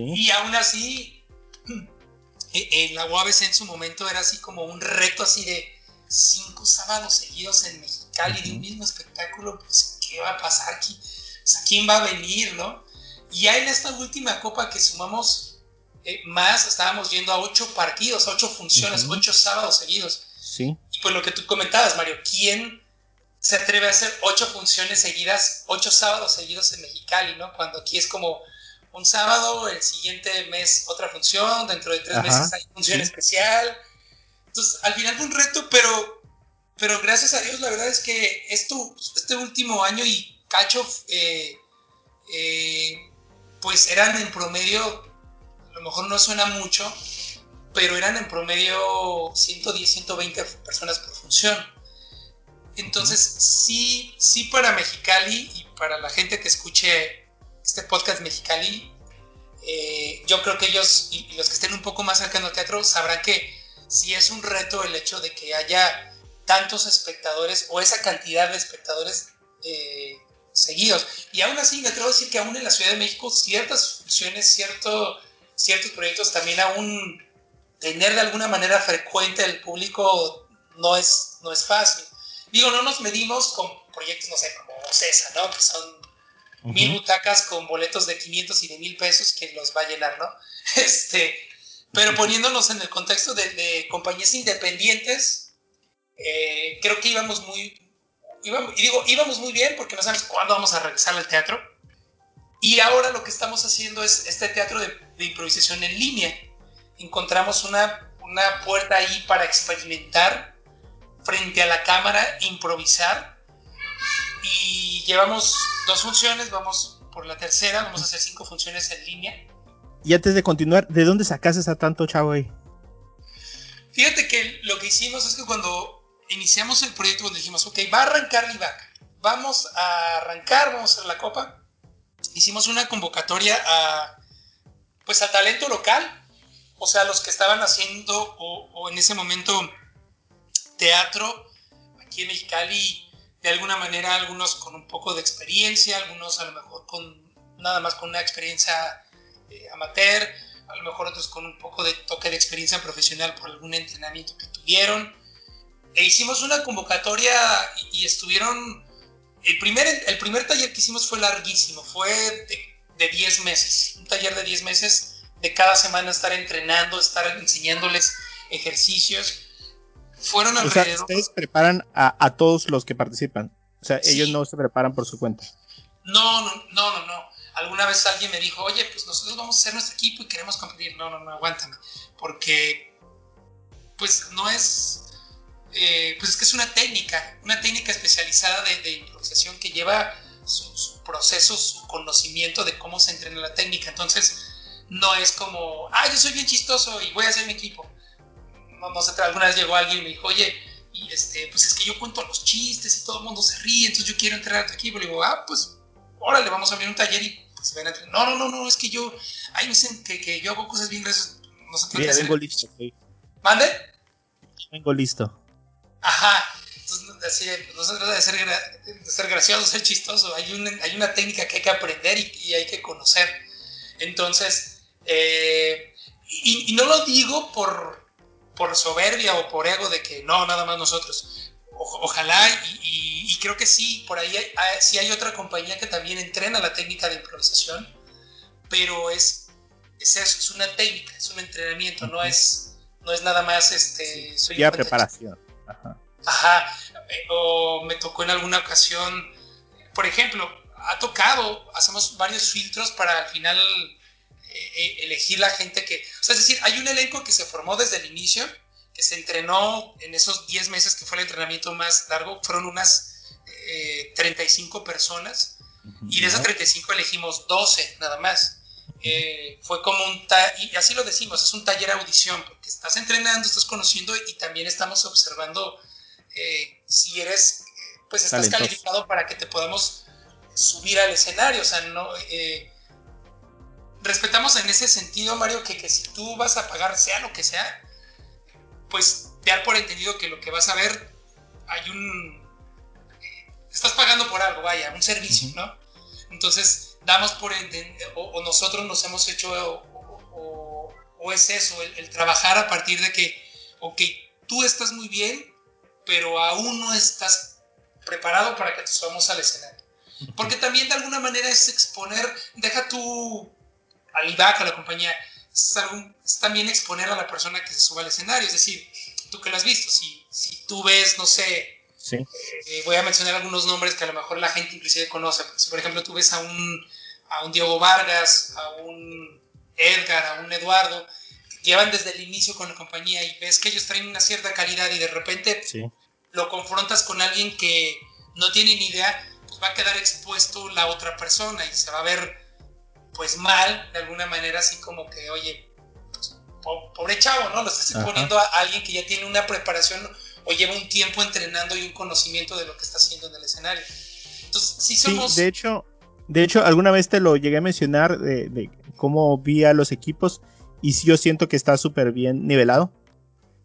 Y aún así, e, en la UABC en su momento era así como un reto así de cinco sábados seguidos en Mexicali de un mismo espectáculo, pues, ¿qué va a pasar aquí? O sea, ¿quién va a venir, no? Y ya en esta última copa que sumamos eh, más estábamos yendo a ocho partidos, ocho funciones, ocho sábados seguidos. Sí. Y pues lo que tú comentabas, Mario, ¿quién se atreve a hacer ocho funciones seguidas, ocho sábados seguidos en Mexicali, ¿no? Cuando aquí es como un sábado, el siguiente mes otra función, dentro de tres meses hay función especial. Entonces, al final fue un reto, pero, pero gracias a Dios, la verdad es que esto, este último año y Cacho, eh, eh, pues eran en promedio a lo mejor no suena mucho, pero eran en promedio 110, 120 personas por función. Entonces, sí, sí para Mexicali y para la gente que escuche este podcast Mexicali, eh, yo creo que ellos y, los que estén un poco más cercanos al teatro sabrán que sí es un reto el hecho de que haya tantos espectadores o esa cantidad de espectadores eh, seguidos. Y aún así, me atrevo a decir que aún en la Ciudad de México ciertas funciones, cierto ciertos proyectos también aún tener de alguna manera frecuente el público no es, no es fácil. Digo, no nos medimos con proyectos, no sé, como CESA, ¿no? Que son mil butacas con boletos de 500 y de mil pesos que los va a llenar, ¿no? Este, pero poniéndonos en el contexto de, compañías independientes, eh, creo que íbamos muy, íbamos, y digo, íbamos muy bien porque no sabemos cuándo vamos a regresar al teatro. Y ahora lo que estamos haciendo es este teatro de, improvisación en línea. Encontramos una, una puerta ahí para experimentar frente a la cámara, improvisar. Y llevamos dos funciones, vamos por la tercera, vamos a hacer cinco funciones en línea. Y antes de continuar, ¿de dónde sacaste a tanto chavo ahí? Fíjate que lo que hicimos es que cuando iniciamos el proyecto, cuando dijimos, ok, va a arrancar Livac, vamos a arrancar, vamos a hacer la copa, hicimos una convocatoria a, pues, a talento local, o sea, los que estaban haciendo o, en ese momento teatro aquí en Mexicali, de alguna manera algunos con un poco de experiencia, algunos a lo mejor con nada más con una experiencia eh, amateur, a lo mejor otros con un poco de toque de experiencia profesional por algún entrenamiento que tuvieron. E hicimos una convocatoria y estuvieron el primer, el primer taller que hicimos fue larguísimo, fue de 10 meses, un taller de 10 meses de cada semana estar entrenando, estar enseñándoles ejercicios. Fueron alrededor. ustedes preparan a, todos los que participan. O sea, ellos no se preparan por su cuenta. No, no, no, no, no. Alguna vez alguien me dijo, oye, pues nosotros vamos a hacer nuestro equipo y queremos competir. No, no, no, aguántame. Porque, pues no es eh, pues es que es una técnica, una técnica especializada de, improvisación que lleva su, proceso, su conocimiento de cómo se entrena la técnica. Entonces, no es como, ah, yo soy bien chistoso y voy a hacer mi equipo. No, no sé, alguna vez llegó alguien y me dijo, oye, y este, pues es que yo cuento los chistes y todo el mundo se ríe, entonces yo quiero entrenar a tu equipo. Le digo, ah, pues, órale, vamos a abrir un taller y pues ven a entrenar. No, no, no, no, es que yo, ay, me dicen que, que yo hago cosas bien gracias. No sé qué vengo listo. ¿Mande? Vengo listo. Ajá. así, no se trata de ser, de ser gracioso, ser chistoso, hay una, hay una técnica que hay que aprender y, hay que conocer. Entonces, eh, y, no lo digo por, por soberbia o por ego de que no, nada más nosotros. ojalá, y, creo que sí, por ahí hay, sí hay otra compañía que también entrena la técnica de improvisación, pero es, es eso, es una técnica, es un entrenamiento, no es, no es nada más este... Soy ya preparación. Ajá. Ajá. O me tocó en alguna ocasión, por ejemplo, ha tocado, hacemos varios filtros para al final eh, eh, elegir la gente que... O sea, es decir, hay un elenco que se formó desde el inicio, que se entrenó en esos 10 meses que fue el entrenamiento más largo, fueron unas 35 eh, personas, y de esas 35 elegimos 12 nada más. fue como un y así lo decimos, es un taller audición, porque estás entrenando, estás conociendo y también estamos observando eh, si eres, pues estás calificado para que te podamos subir al escenario. O sea, no. Eh, respetamos en ese sentido, Mario, que, que, si tú vas a pagar, sea lo que sea, pues dar por entendido que lo que vas a ver, hay un. estás pagando por algo, vaya, un servicio, ¿no? Entonces, damos por entendido, o, nosotros nos hemos hecho, o, o es eso, el, el, trabajar a partir de que, ok, tú estás muy bien, pero aún no estás preparado para que te subamos al escenario. Porque también de alguna manera es exponer, deja tú al a la compañía, es, también exponer a la persona que se suba al escenario. Es decir, tú que lo has visto, si, si tú ves, no sé, eh, voy a mencionar algunos nombres que a lo mejor la gente inclusive conoce. Si por ejemplo tú ves a un, a un Diego Vargas, a un Edgar, a un Eduardo, llevan desde el inicio con la compañía y ves que ellos traen una cierta calidad y de repente lo confrontas con alguien que no tiene ni idea, pues va a quedar expuesto la otra persona y se va a ver pues mal de alguna manera así como que, oye, pues, pobre chavo, ¿no? Lo estás exponiendo a alguien que ya tiene una preparación o lleva un tiempo entrenando y un conocimiento de lo que está haciendo en el escenario. Entonces, sí somos... de hecho, de hecho, alguna vez te lo llegué a mencionar de, de cómo vi a los equipos y yo siento que está súper bien nivelado.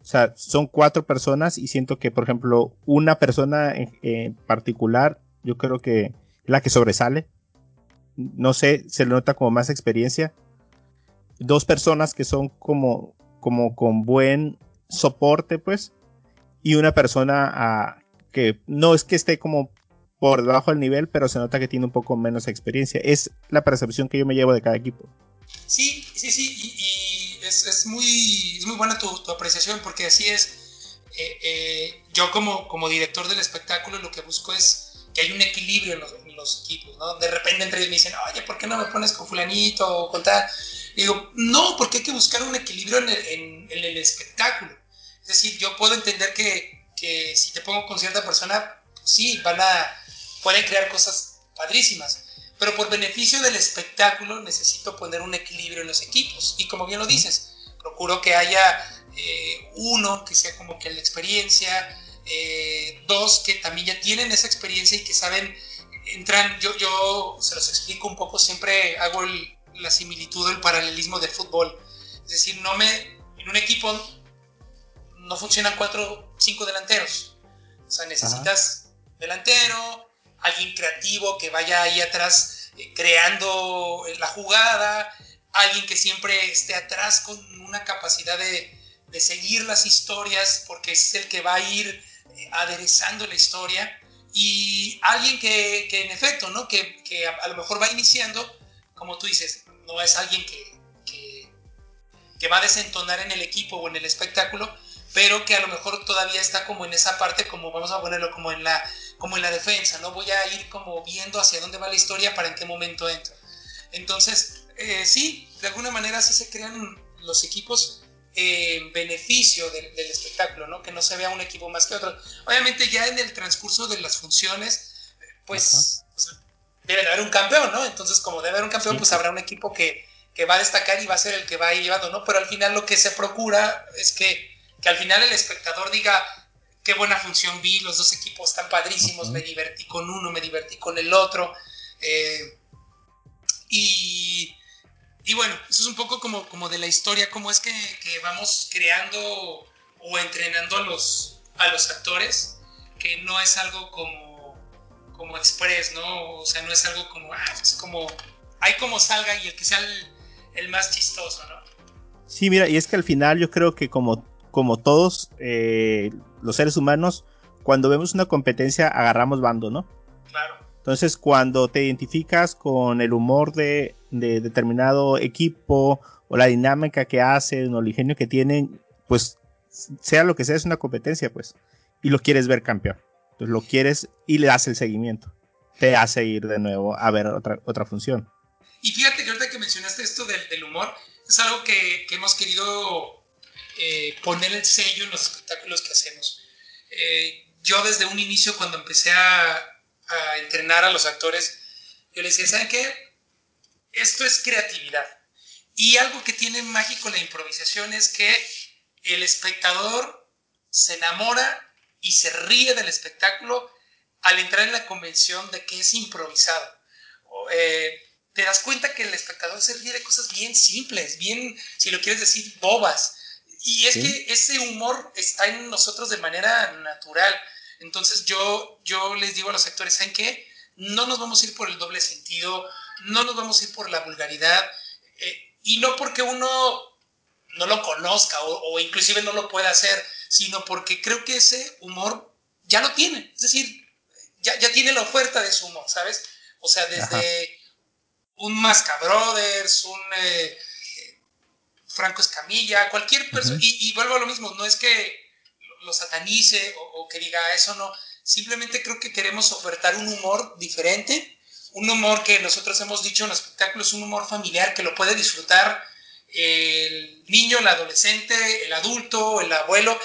O sea, son cuatro personas y siento que, por ejemplo, una persona en, particular, yo creo que la que sobresale. No sé, se le nota como más experiencia. Dos personas que son como, como con buen soporte, pues. Y una persona ah, que no es que esté como por debajo del nivel, pero se nota que tiene un poco menos experiencia. Es la percepción que yo me llevo de cada equipo. Sí, sí, sí, y, es, muy, muy buena tu, apreciación porque así es. Eh, eh, yo como, como director del espectáculo lo que busco es que hay un equilibrio en los, equipos, ¿no? De repente entre ellos me dicen, oye, ¿por qué no me pones con fulanito o con tal? Y digo, no, porque hay que buscar un equilibrio en el, el espectáculo. Es decir, yo puedo entender que, que si te pongo con cierta persona, pues sí, van a, pueden crear cosas padrísimas pero por beneficio del espectáculo necesito poner un equilibrio en los equipos. Y como bien lo dices, procuro que haya eh, uno que sea como que la experiencia, eh, dos que también ya tienen esa experiencia y que saben, entran, yo, yo se los explico un poco, siempre hago la similitud, el paralelismo del fútbol. Es decir, no me, en un equipo no funcionan cuatro, cinco delanteros. O sea, necesitas delantero, alguien creativo que vaya ahí atrás eh, creando la jugada, alguien que siempre esté atrás con una capacidad de, seguir las historias porque es el que va a ir aderezando la historia y alguien que, en efecto, ¿no? Que, a, lo mejor va iniciando, como tú dices, no es alguien que, que, va a desentonar en el equipo o en el espectáculo, pero que a lo mejor todavía está como en esa parte, como vamos a ponerlo como en la como en la defensa, ¿no? Voy a ir como viendo hacia dónde va la historia para en qué momento entro. Entonces, eh, sí, de alguna manera sí se crean los equipos en beneficio del, espectáculo, ¿no? Que no se vea un equipo más que otro. Obviamente ya en el transcurso de las funciones, pues, pues debe de haber un campeón, ¿no? Entonces, como debe haber un campeón, pues habrá un equipo que, que, va a destacar y va a ser el que va a ir llevando, ¿no? Pero al final lo que se procura es que, que al final el espectador diga, qué buena función vi, los dos equipos están padrísimos, me divertí con uno, me divertí con el otro. Eh, y, y, bueno, eso es un poco como, como de la historia, cómo es que, vamos creando o entrenando a los, a los actores. que no es algo como, como express, ¿no? O sea, no es algo como, ah, es como, hay como salga y el que sea el, más chistoso, ¿no? Sí, mira, y es que al final yo creo que como, como todos eh, los seres humanos, cuando vemos una competencia agarramos bando, ¿no? Claro. Entonces, cuando te identificas con el humor de, de determinado equipo o la dinámica que hacen o el ingenio que tienen, pues sea lo que sea, es una competencia, pues. Y lo quieres ver campeón. Entonces lo quieres y le das el seguimiento. Te hace ir de nuevo a ver otra, otra función. Y fíjate que ahorita que mencionaste esto del, humor, es algo que, hemos querido eh, poner el sello en los espectáculos que hacemos. Eh, yo desde un inicio, cuando empecé a, a entrenar a los actores, yo les decía, ¿saben qué? Esto es creatividad. Y algo que tiene mágico la improvisación es que el espectador se enamora y se ríe del espectáculo al entrar en la convención de que es improvisado. Eh, te das cuenta que el espectador se ríe de cosas bien simples, bien, si lo quieres decir, bobas. Y es que ese humor está en nosotros de manera natural. Entonces yo, yo les digo a los actores, ¿saben qué? No nos vamos a ir por el doble sentido, no nos vamos a ir por la vulgaridad. Eh, y no porque uno no lo conozca o, inclusive no lo pueda hacer, sino porque creo que ese humor ya lo tiene. Es decir, ya, ya tiene la oferta de su humor, ¿sabes? O sea, desde un Masca Brothers, un eh, Franco Escamilla, cualquier persona. y, vuelvo a lo mismo, no es que lo satanice o, que diga eso, no. Simplemente creo que queremos ofertar un humor diferente, un humor que nosotros hemos dicho en los espectáculos, un humor familiar que lo puede disfrutar el niño, el adolescente, el adulto, el abuelo,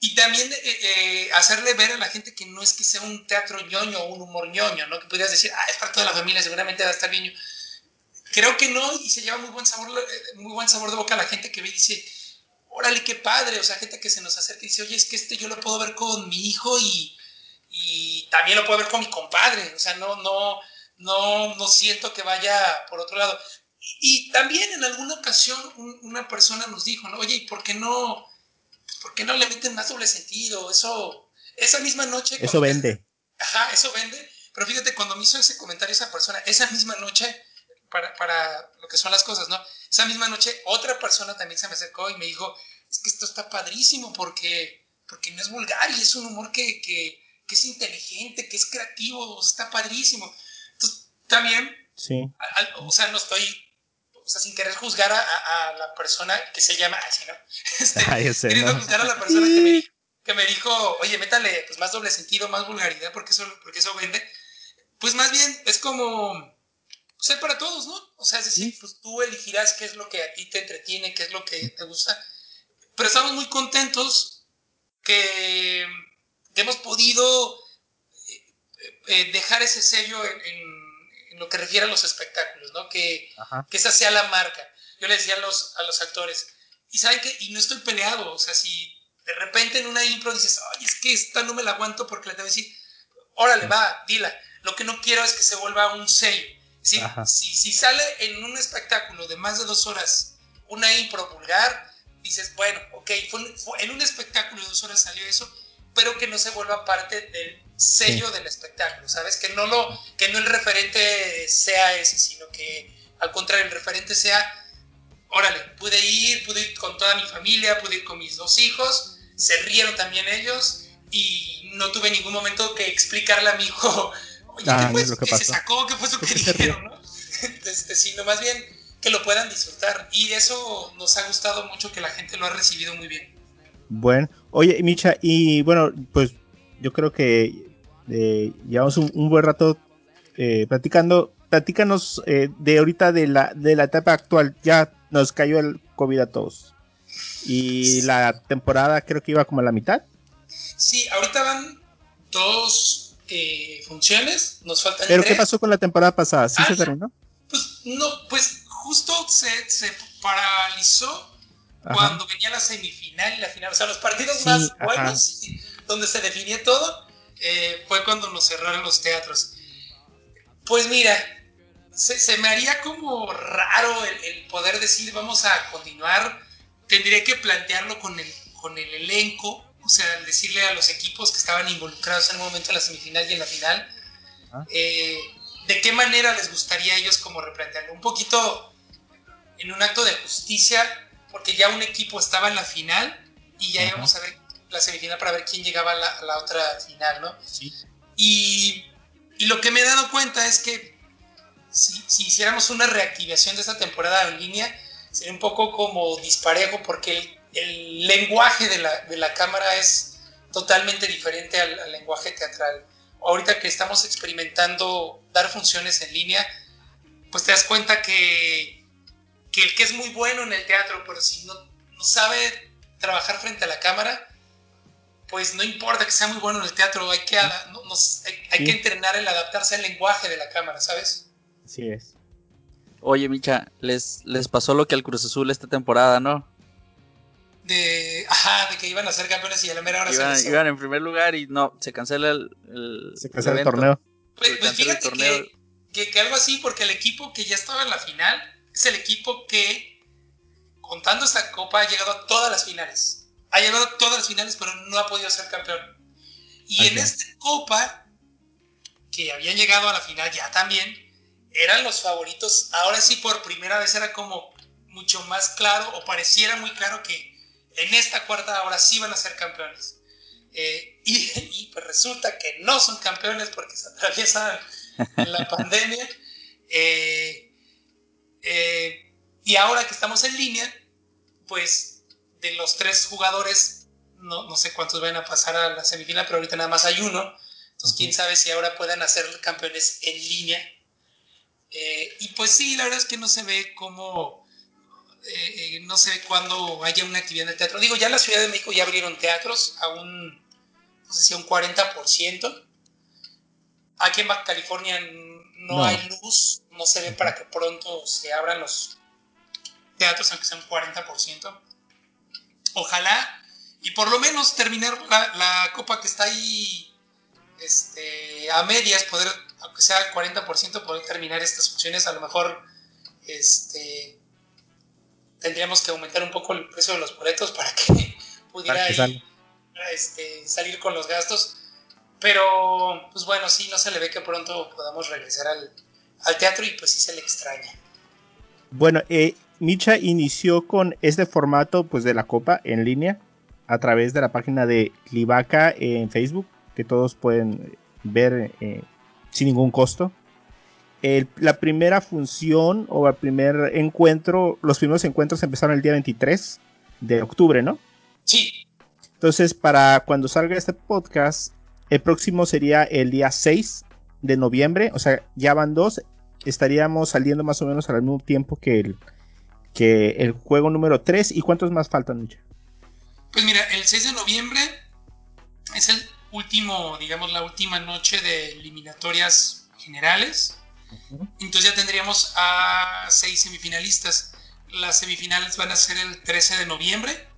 y también eh, eh, hacerle ver a la gente que no es que sea un teatro ñoño o un humor ñoño, ¿no? Que pudieras decir, ah, es para toda la familia, seguramente va a estar bien. Creo que no, y se lleva muy buen sabor, eh, muy buen sabor de boca a la gente que ve y dice, órale, qué padre, o sea, gente que se nos acerca y dice, oye, es que este yo lo puedo ver con mi hijo y, y también lo puedo ver con mi compadre, o sea, no, no, no, no siento que vaya por otro lado. Y también en alguna ocasión una persona nos dijo, ¿no? Oye, ¿y por qué no, por qué no le meten más doble sentido? Eso, esa misma noche... Eso vende. ajá, eso vende. Pero fíjate, cuando me hizo ese comentario esa persona, esa misma noche, para, para lo que son las cosas, ¿no? Esa misma noche, otra persona también se me acercó y me dijo, es que esto está padrísimo porque, porque no es vulgar y es un humor que, que, que es inteligente, que es creativo, está padrísimo. También, sí. o sea, no estoy o sea, sin querer juzgar a, la persona que se llama así, ¿no? Este, queriendo juzgar a la persona que me, dijo, oye, métale pues, más doble sentido, más vulgaridad, porque eso, porque eso vende. Pues más bien es como ser para todos, ¿no? O sea, es decir, pues tú elegirás qué es lo que a ti te entretiene, qué es lo que te gusta. Pero estamos muy contentos que, hemos podido eh, eh, dejar ese sello en en lo que refiere a los espectáculos, ¿no? Que, que esa sea la marca. Yo le decía a los, a los actores, y saben que, y no estoy peleado, o sea, si de repente en una impro dices, ay, es que esta no me la aguanto porque le tengo que decir, órale, va, dila. Lo que no quiero es que se vuelva un sello. Si, si sale en un espectáculo de más de dos horas una impro vulgar, dices, bueno, ok, fue, en un espectáculo de dos horas salió eso, pero que no se vuelva parte del sello del espectáculo, ¿sabes? Que no, lo, que no el referente sea ese, sino que al contrario, el referente sea, órale, pude ir, pude ir con toda mi familia, pude ir con mis dos hijos, se rieron también ellos y no tuve ningún momento que explicarle a mi hijo, oye, ¿qué, ah, fue eso que se sacó? ¿Qué fue eso que dijeron? ¿no? Este, sino más bien que lo puedan disfrutar y eso nos ha gustado mucho que la gente lo ha recibido muy bien. Bueno, oye, Micha, y bueno, pues yo creo que eh, llevamos un, buen rato eh, platicando. Platícanos eh, de ahorita de la, de la etapa actual. Ya nos cayó el COVID a todos. Y la temporada creo que iba como a la mitad. Sí, ahorita van dos funciones. Nos faltan ¿Pero qué pasó con la temporada pasada? ¿Sí se ah, terminó? Pues no, pues justo se, paralizó cuando venía la semifinal y la final. O sea, los partidos más buenos, donde se definía todo, eh, fue cuando nos cerraron los teatros. Pues mira, se, me haría como raro el, poder decir vamos a continuar. Tendría que plantearlo con el, con el elenco o sea, decirle a los equipos que estaban involucrados en un momento en la semifinal y en la final, eh, de qué manera les gustaría a ellos como replantearlo. Un poquito en un acto de justicia, porque ya un equipo estaba en la final y ya íbamos a ver la semifinal para ver quién llegaba a la, otra final, ¿no? Sí. Y, y, lo que me he dado cuenta es que si, si hiciéramos una reactivación de esta temporada en línea, sería un poco como disparejo, porque el el lenguaje de la, de la cámara es totalmente diferente al, lenguaje teatral. Ahorita que estamos experimentando dar funciones en línea, pues te das cuenta que, que el que es muy bueno en el teatro, pero si no, no sabe trabajar frente a la cámara, pues no importa que sea muy bueno en el teatro, hay que, hay, que entrenar el adaptarse al lenguaje de la cámara, ¿sabes? Así es. Oye, Micha, les, les pasó lo que al Cruz Azul esta temporada, ¿no? de, ajá, de que iban a ser campeones y a la mera hora iban, se iban en primer lugar y no, se cancela el, se cancela el, torneo. Pues, pues fíjate Que, que, algo así, porque el equipo que ya estaba en la final es el equipo que, contando esta copa, ha llegado a todas las finales. Ha llegado a todas las finales, pero no ha podido ser campeón. Y en esta copa, que habían llegado a la final ya también, eran los favoritos. Ahora sí, por primera vez era como mucho más claro, o pareciera muy claro que en esta cuarta ahora sí van a ser campeones. Eh, y, pues resulta que no son campeones porque se atraviesan la pandemia. Eh, eh, y ahora que estamos en línea, pues de los tres jugadores, no, no, sé cuántos van a pasar a la semifinal, pero ahorita nada más hay uno. Entonces, quién sabe si ahora puedan hacer campeones en línea. y pues sí, la verdad es que no se ve cómo eh, no sé cuándo haya una actividad en el teatro. Digo, ya en la Ciudad de México ya abrieron teatros a un, no sé si a un 40%. Aquí en Baja California no, hay luz, no se ve para que pronto se abran los teatros, aunque sea un 40%. Ojalá, y por lo menos terminar la, copa que está ahí este, a medias, poder, aunque sea 40%, poder terminar estas funciones. A lo mejor este, tendríamos que aumentar un poco el precio de los boletos para que pudiera este, salir con los gastos. Pero, pues bueno, sí, no se le ve que pronto podamos regresar al, teatro y pues sí se le extraña. Bueno, eh, Micha inició con este formato pues de la copa en línea a través de la página de Livaca en Facebook, que todos pueden ver eh, sin ningún costo la primera función o el primer encuentro, los primeros encuentros empezaron el día 23 de octubre, ¿no? Sí. Entonces, para cuando salga este podcast, el próximo sería el día 6 de noviembre, o sea, ya van dos, estaríamos saliendo más o menos al mismo tiempo que el, que el juego número 3. ¿Y cuántos más faltan, Micha? Pues mira, el 6 de noviembre es el último, digamos, la última noche de eliminatorias generales. Entonces ya tendríamos a seis semifinalistas. Las semifinales van a ser el 13 de noviembre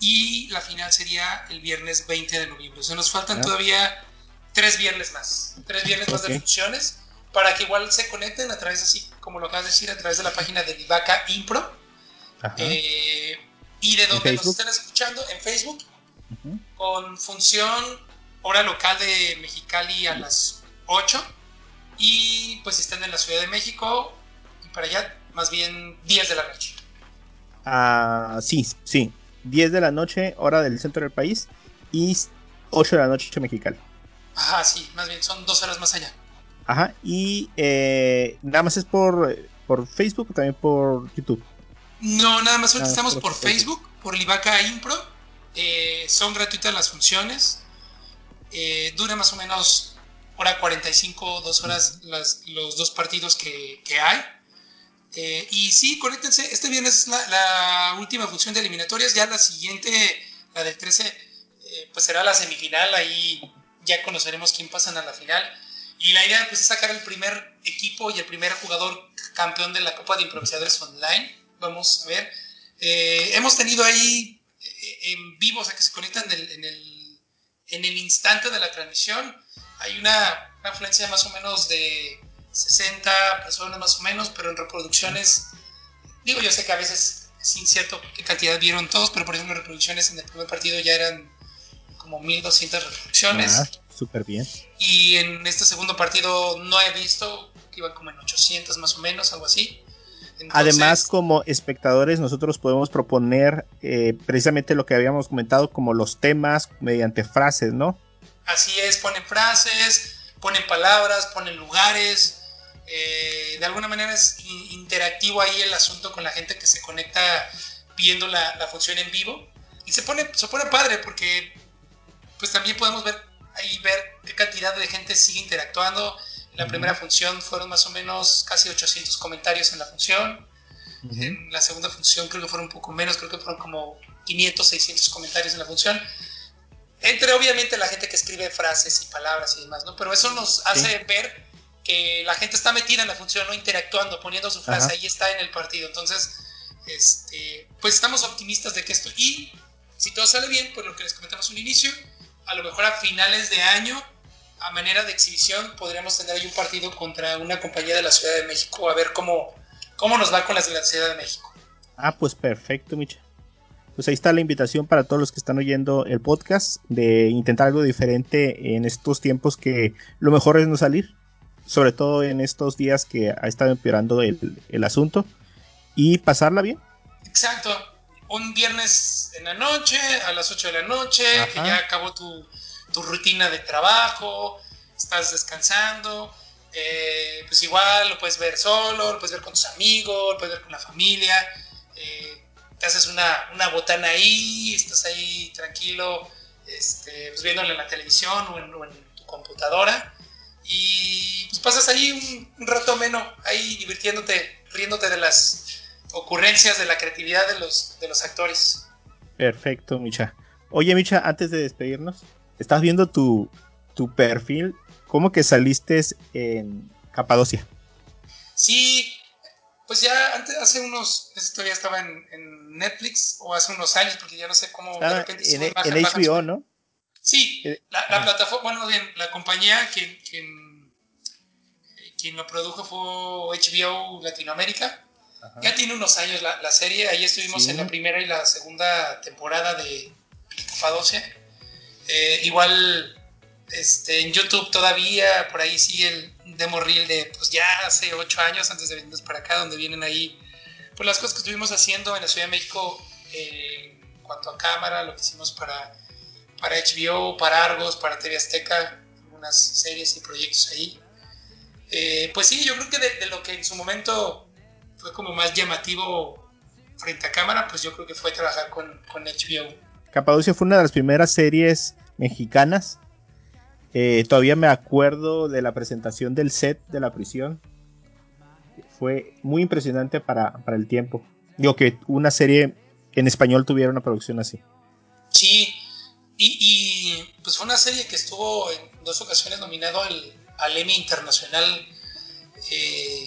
y la final sería el viernes 20 de noviembre. O sea, nos faltan todavía tres viernes más. Tres viernes más de funciones para que igual se conecten a través, así como lo acabas de decir, a través de la página de Vivaca Impro. Eh, y de donde nos estén escuchando en Facebook, con función hora local de Mexicali a las 8 y pues están en la Ciudad de México y para allá más bien 10 de la noche. Ah, sí, sí. 10 de la noche, hora del centro del país, y 8 de la noche mexicana. Ajá, sí, más bien, son dos horas más allá. Ajá, y eh, nada más es por, por Facebook o también por YouTube. No, nada más ahorita estamos por, Facebook, por Livaca Impro. Eh, son gratuitas las funciones. Eh, dura más o menos hora 45, dos horas los dos partidos que, hay. Eh, y sí, conéctense. Este viernes es la, última función de eliminatorias. Ya la siguiente, la del 13, eh, pues será la semifinal. Ahí ya conoceremos quién pasan a la final. Y la idea pues, es sacar el primer equipo y el primer jugador campeón de la Copa de Improvisadores Online. Vamos a ver. Eh, hemos tenido ahí en vivo, o sea, que se conectan en el, en el instante de la transmisión hay una, afluencia más o menos de 60 personas más o menos, pero en reproducciones, digo, yo sé que a veces es incierto qué cantidad vieron todos, pero por ejemplo reproducciones en el primer partido ya eran como 1200 reproducciones. Súper bien. Y en este segundo partido no he visto que iban como en 800 más o menos, algo así. Además, como espectadores, nosotros podemos proponer eh, precisamente lo que habíamos comentado, como los temas mediante frases, ¿no? Así es, ponen frases, ponen palabras, ponen lugares. Eh, de alguna manera es interactivo ahí el asunto con la gente que se conecta viendo la, la, función en vivo. Y se pone, se pone padre porque pues también podemos ver ahí ver qué cantidad de gente sigue interactuando la primera función fueron más o menos casi 800 comentarios en la función. En la segunda función creo que fueron un poco menos, creo que fueron como 500, 600 comentarios en la función. Entre obviamente la gente que escribe frases y palabras y demás, ¿no? Pero eso nos hace ver que la gente está metida en la función, ¿no? Interactuando, poniendo su frase, ahí está en el partido. Entonces, este, pues estamos optimistas de que esto... Y si todo sale bien, pues lo que les comentamos al inicio, a lo mejor a finales de año a manera de exhibición podríamos tener ahí un partido contra una compañía de la Ciudad de México a ver cómo, cómo nos va con las de la Ciudad de México. Ah, pues perfecto, Micha. Pues ahí está la invitación para todos los que están oyendo el podcast de intentar algo diferente en estos tiempos que lo mejor es no salir, sobre todo en estos días que ha estado empeorando el, asunto y pasarla bien. Exacto. Un viernes en la noche, a las 8 de la noche, que ya acabó tu, tu rutina de trabajo, estás descansando, eh, pues igual lo puedes ver solo, lo puedes ver con tus amigos, lo puedes ver con la familia, eh, te haces una, una, botana ahí, estás ahí tranquilo, este, pues viéndolo en la televisión o en, tu computadora y pues pasas ahí un, rato menos, ahí divirtiéndote, riéndote de las ocurrencias, de la creatividad de los, de los actores. Perfecto, Micha. Oye, Micha, antes de despedirnos, estás viendo tu, perfil, ¿cómo que saliste en Capadocia? Sí, pues ya antes, hace unos, esto ya estaba en, Netflix o hace unos años, porque ya no sé cómo de repente en, en HBO, ¿no? Sí, eh, la, plataforma, bueno, bien, la compañía quien, quien, quien, lo produjo fue HBO Latinoamérica. Ya tiene unos años la, serie, ahí estuvimos en la primera y la segunda temporada de Capadocia. Eh, igual este, en YouTube todavía, por ahí sigue el demo reel de pues ya hace ocho años antes de venirnos para acá, donde vienen ahí pues las cosas que estuvimos haciendo en la Ciudad de México eh, en cuanto a cámara, lo que hicimos para, para HBO, para Argos, para TV Azteca, algunas series y proyectos ahí. Eh, pues sí, yo creo que de, lo que en su momento fue como más llamativo frente a cámara, pues yo creo que fue trabajar con, con HBO. Capadocia fue una de las primeras series mexicanas. Eh, todavía me acuerdo de la presentación del set de la prisión. Fue muy impresionante para, el tiempo. Digo que una serie en español tuviera una producción así. Sí, y, pues fue una serie que estuvo en dos ocasiones nominado al, al Emmy Internacional, eh,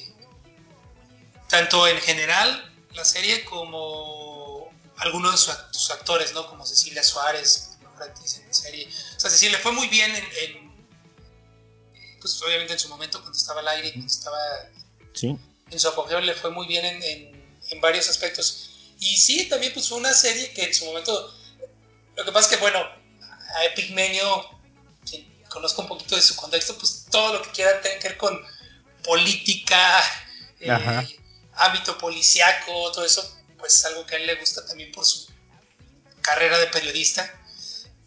tanto en general la serie como algunos de sus actores, ¿no? Como Cecilia Suárez, en serie. O sea, Cecilia fue muy bien en, pues obviamente en su momento cuando estaba al aire, cuando estaba sí. en su apogeo, le fue muy bien en, en, varios aspectos. Y sí, también pues fue una serie que en su momento, lo que pasa es que bueno, a Epic Menio, quien conozco un poquito de su contexto, pues todo lo que quiera tener que ver con política, eh, ámbito policiaco, todo eso, pues es algo que a él le gusta también por su carrera de periodista.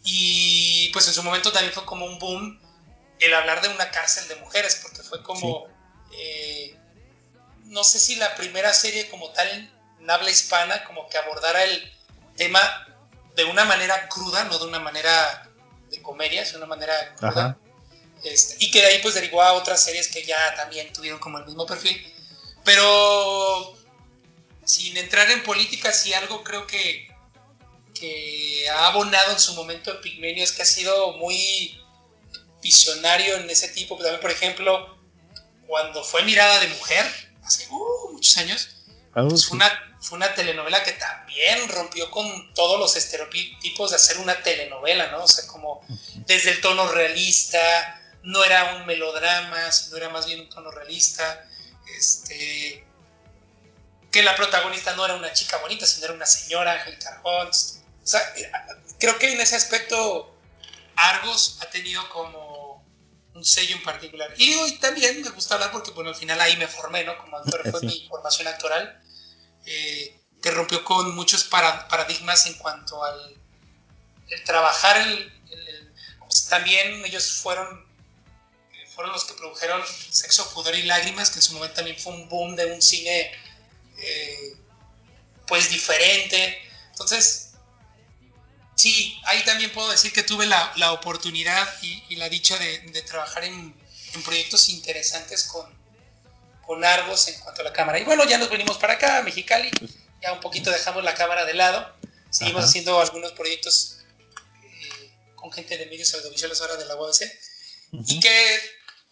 Y pues en su momento también fue como un boom el hablar de una cárcel de mujeres, porque fue como, eh, no sé si la primera serie como tal en habla hispana, como que abordara el tema de una manera cruda, no de una manera de comedia, sino de una manera cruda. Este, y que de ahí pues derivó a otras series que ya también tuvieron como el mismo perfil. Pero sin entrar en política, sí algo creo que que ha abonado en su momento en Pigmenio es que ha sido muy visionario en ese tipo. También, por ejemplo, cuando fue Mirada de Mujer, hace uh, muchos años, pues fue, una, fue una telenovela que también rompió con todos los estereotipos de hacer una telenovela, ¿no? O sea, como desde el tono realista, no era un melodrama, sino era más bien un tono realista. Este, que la protagonista no era una chica bonita, sino era una señora, Angélica Holmes. O sea, creo que en ese aspecto Argos ha tenido como un sello en particular. Y digo, y también me gusta hablar porque, bueno, al final ahí me formé, ¿no? Como actor fue mi formación actoral, eh, que rompió con muchos paradigmas en cuanto al trabajar el, pues, también ellos fueron fueron los que produjeron Sexo, Pudor y Lágrimas, que en su momento también fue un boom de un cine eh, pues diferente. Entonces, sí, ahí también puedo decir que tuve la, la oportunidad y, la dicha de, de trabajar en, en, proyectos interesantes con, con Argos en cuanto a la cámara. Y bueno, ya nos venimos para acá, a Mexicali, ya un poquito dejamos la cámara de lado, seguimos haciendo algunos proyectos eh, con gente de medios audiovisuales ahora de la UABC, y que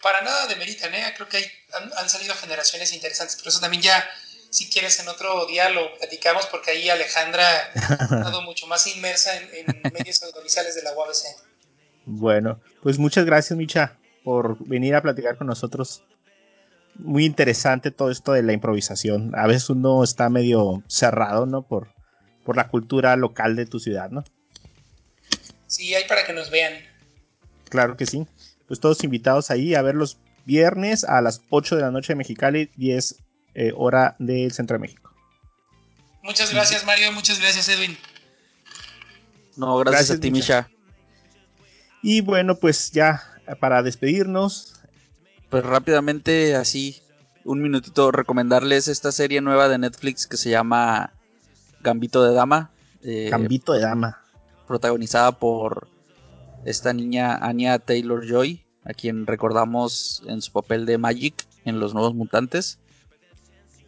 para nada demeritan, ¿eh? Creo que hay, han, salido generaciones interesantes, pero eso también ya, si quieres, en otro día lo platicamos, porque ahí Alejandra ha estado mucho más inmersa en, medios audiovisuales de la UABC. Bueno, pues muchas gracias, Micha, por venir a platicar con nosotros. Muy interesante todo esto de la improvisación. A veces uno está medio cerrado, ¿no? Por, por la cultura local de tu ciudad, ¿no? Sí, hay para que nos vean. Claro que sí pues todos invitados ahí a ver los viernes a las 8 de la noche de Mexicali, 10 eh, hora del Centro de México. Muchas gracias Mario, muchas gracias Edwin. No, gracias, a ti Misha. Y bueno, pues ya para despedirnos. Pues rápidamente, así, un minutito, recomendarles esta serie nueva de Netflix que se llama Gambito de Dama. Eh, Gambito de Dama. Protagonizada por esta niña Anya Taylor Joy, a quien recordamos en su papel de Magic en Los Nuevos Mutantes.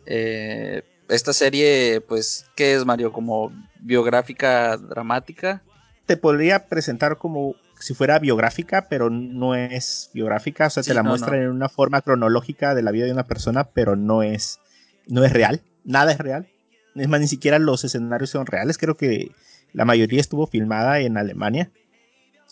Eh, esta serie, pues, ¿qué es Mario? ¿Como biográfica dramática? Te podría presentar como si fuera biográfica, pero no es biográfica, o sea, te la muestran en una forma cronológica de la vida de una persona, pero no es, no es real, nada es real. Es más, ni siquiera los escenarios son reales, creo que la mayoría estuvo filmada en Alemania.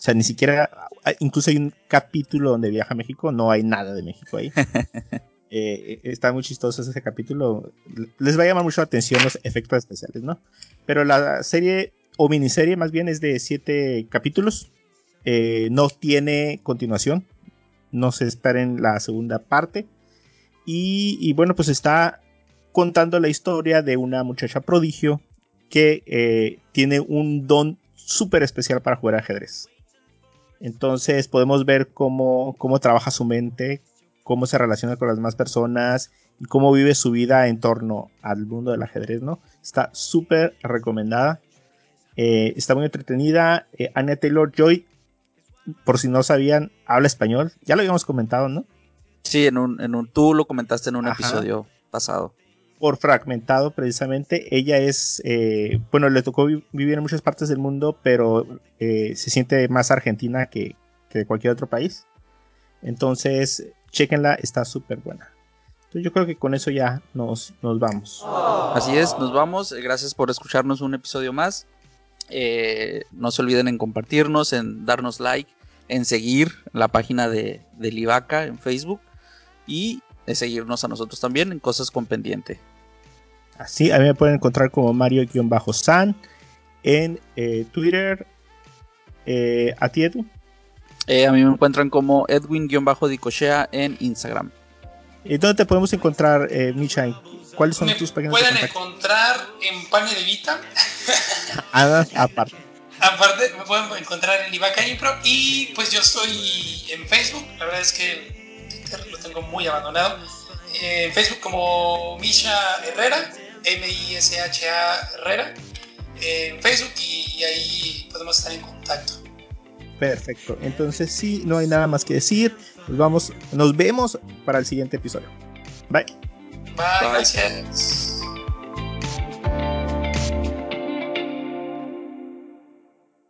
O sea, ni siquiera, ah, incluso hay un capítulo donde viaja a México, no hay nada de México ahí. Eh, está muy chistoso ese capítulo. Les va a llamar mucho la atención los efectos especiales, ¿no? Pero la serie, o miniserie más bien, es de siete capítulos. Eh, no tiene continuación. No se esperen la segunda parte. Y, bueno, pues está contando la historia de una muchacha prodigio que eh, tiene un don súper especial para jugar ajedrez. Entonces podemos ver cómo, cómo trabaja su mente, cómo se relaciona con las demás personas y cómo vive su vida en torno al mundo del ajedrez, ¿no? Está súper recomendada. Eh, está muy entretenida. Eh, Anya Taylor Joy, por si no sabían, habla español. Ya lo habíamos comentado, ¿no? Sí, en un, en un, tú lo comentaste en un episodio pasado por fragmentado precisamente. Ella es, eh, bueno, le tocó vivir en muchas partes del mundo, pero eh, se siente más argentina que, de cualquier otro país. Entonces, chequenla, está súper buena. Entonces yo creo que con eso ya nos, nos vamos. Así es, nos vamos. Gracias por escucharnos un episodio más. Eh, no se olviden en compartirnos, en darnos like, en seguir la página de, de Livaca en Facebook y de seguirnos a nosotros también en Cosas con Pendiente. Así, a mí me pueden encontrar como Mario-San en eh, Twitter. Eh, ¿A ti, Edu? Eh, a mí me encuentran como Edwin-Dicochea en Instagram. ¿Y dónde te podemos encontrar, eh, Micha? ¿Cuáles son tus páginas pueden encontrar en Pane de Vita. ah, aparte. Aparte, me pueden encontrar en Ivaca Impro. Y pues yo estoy en Facebook. La verdad es que Twitter lo tengo muy abandonado. En Facebook como Misha Herrera. M-I-S-H-A Herrera en Facebook y, ahí podemos estar en contacto. Perfecto. Entonces, sí, no hay nada más que decir. Nos vamos, nos vemos para el siguiente episodio. Bye. Bye, gracias.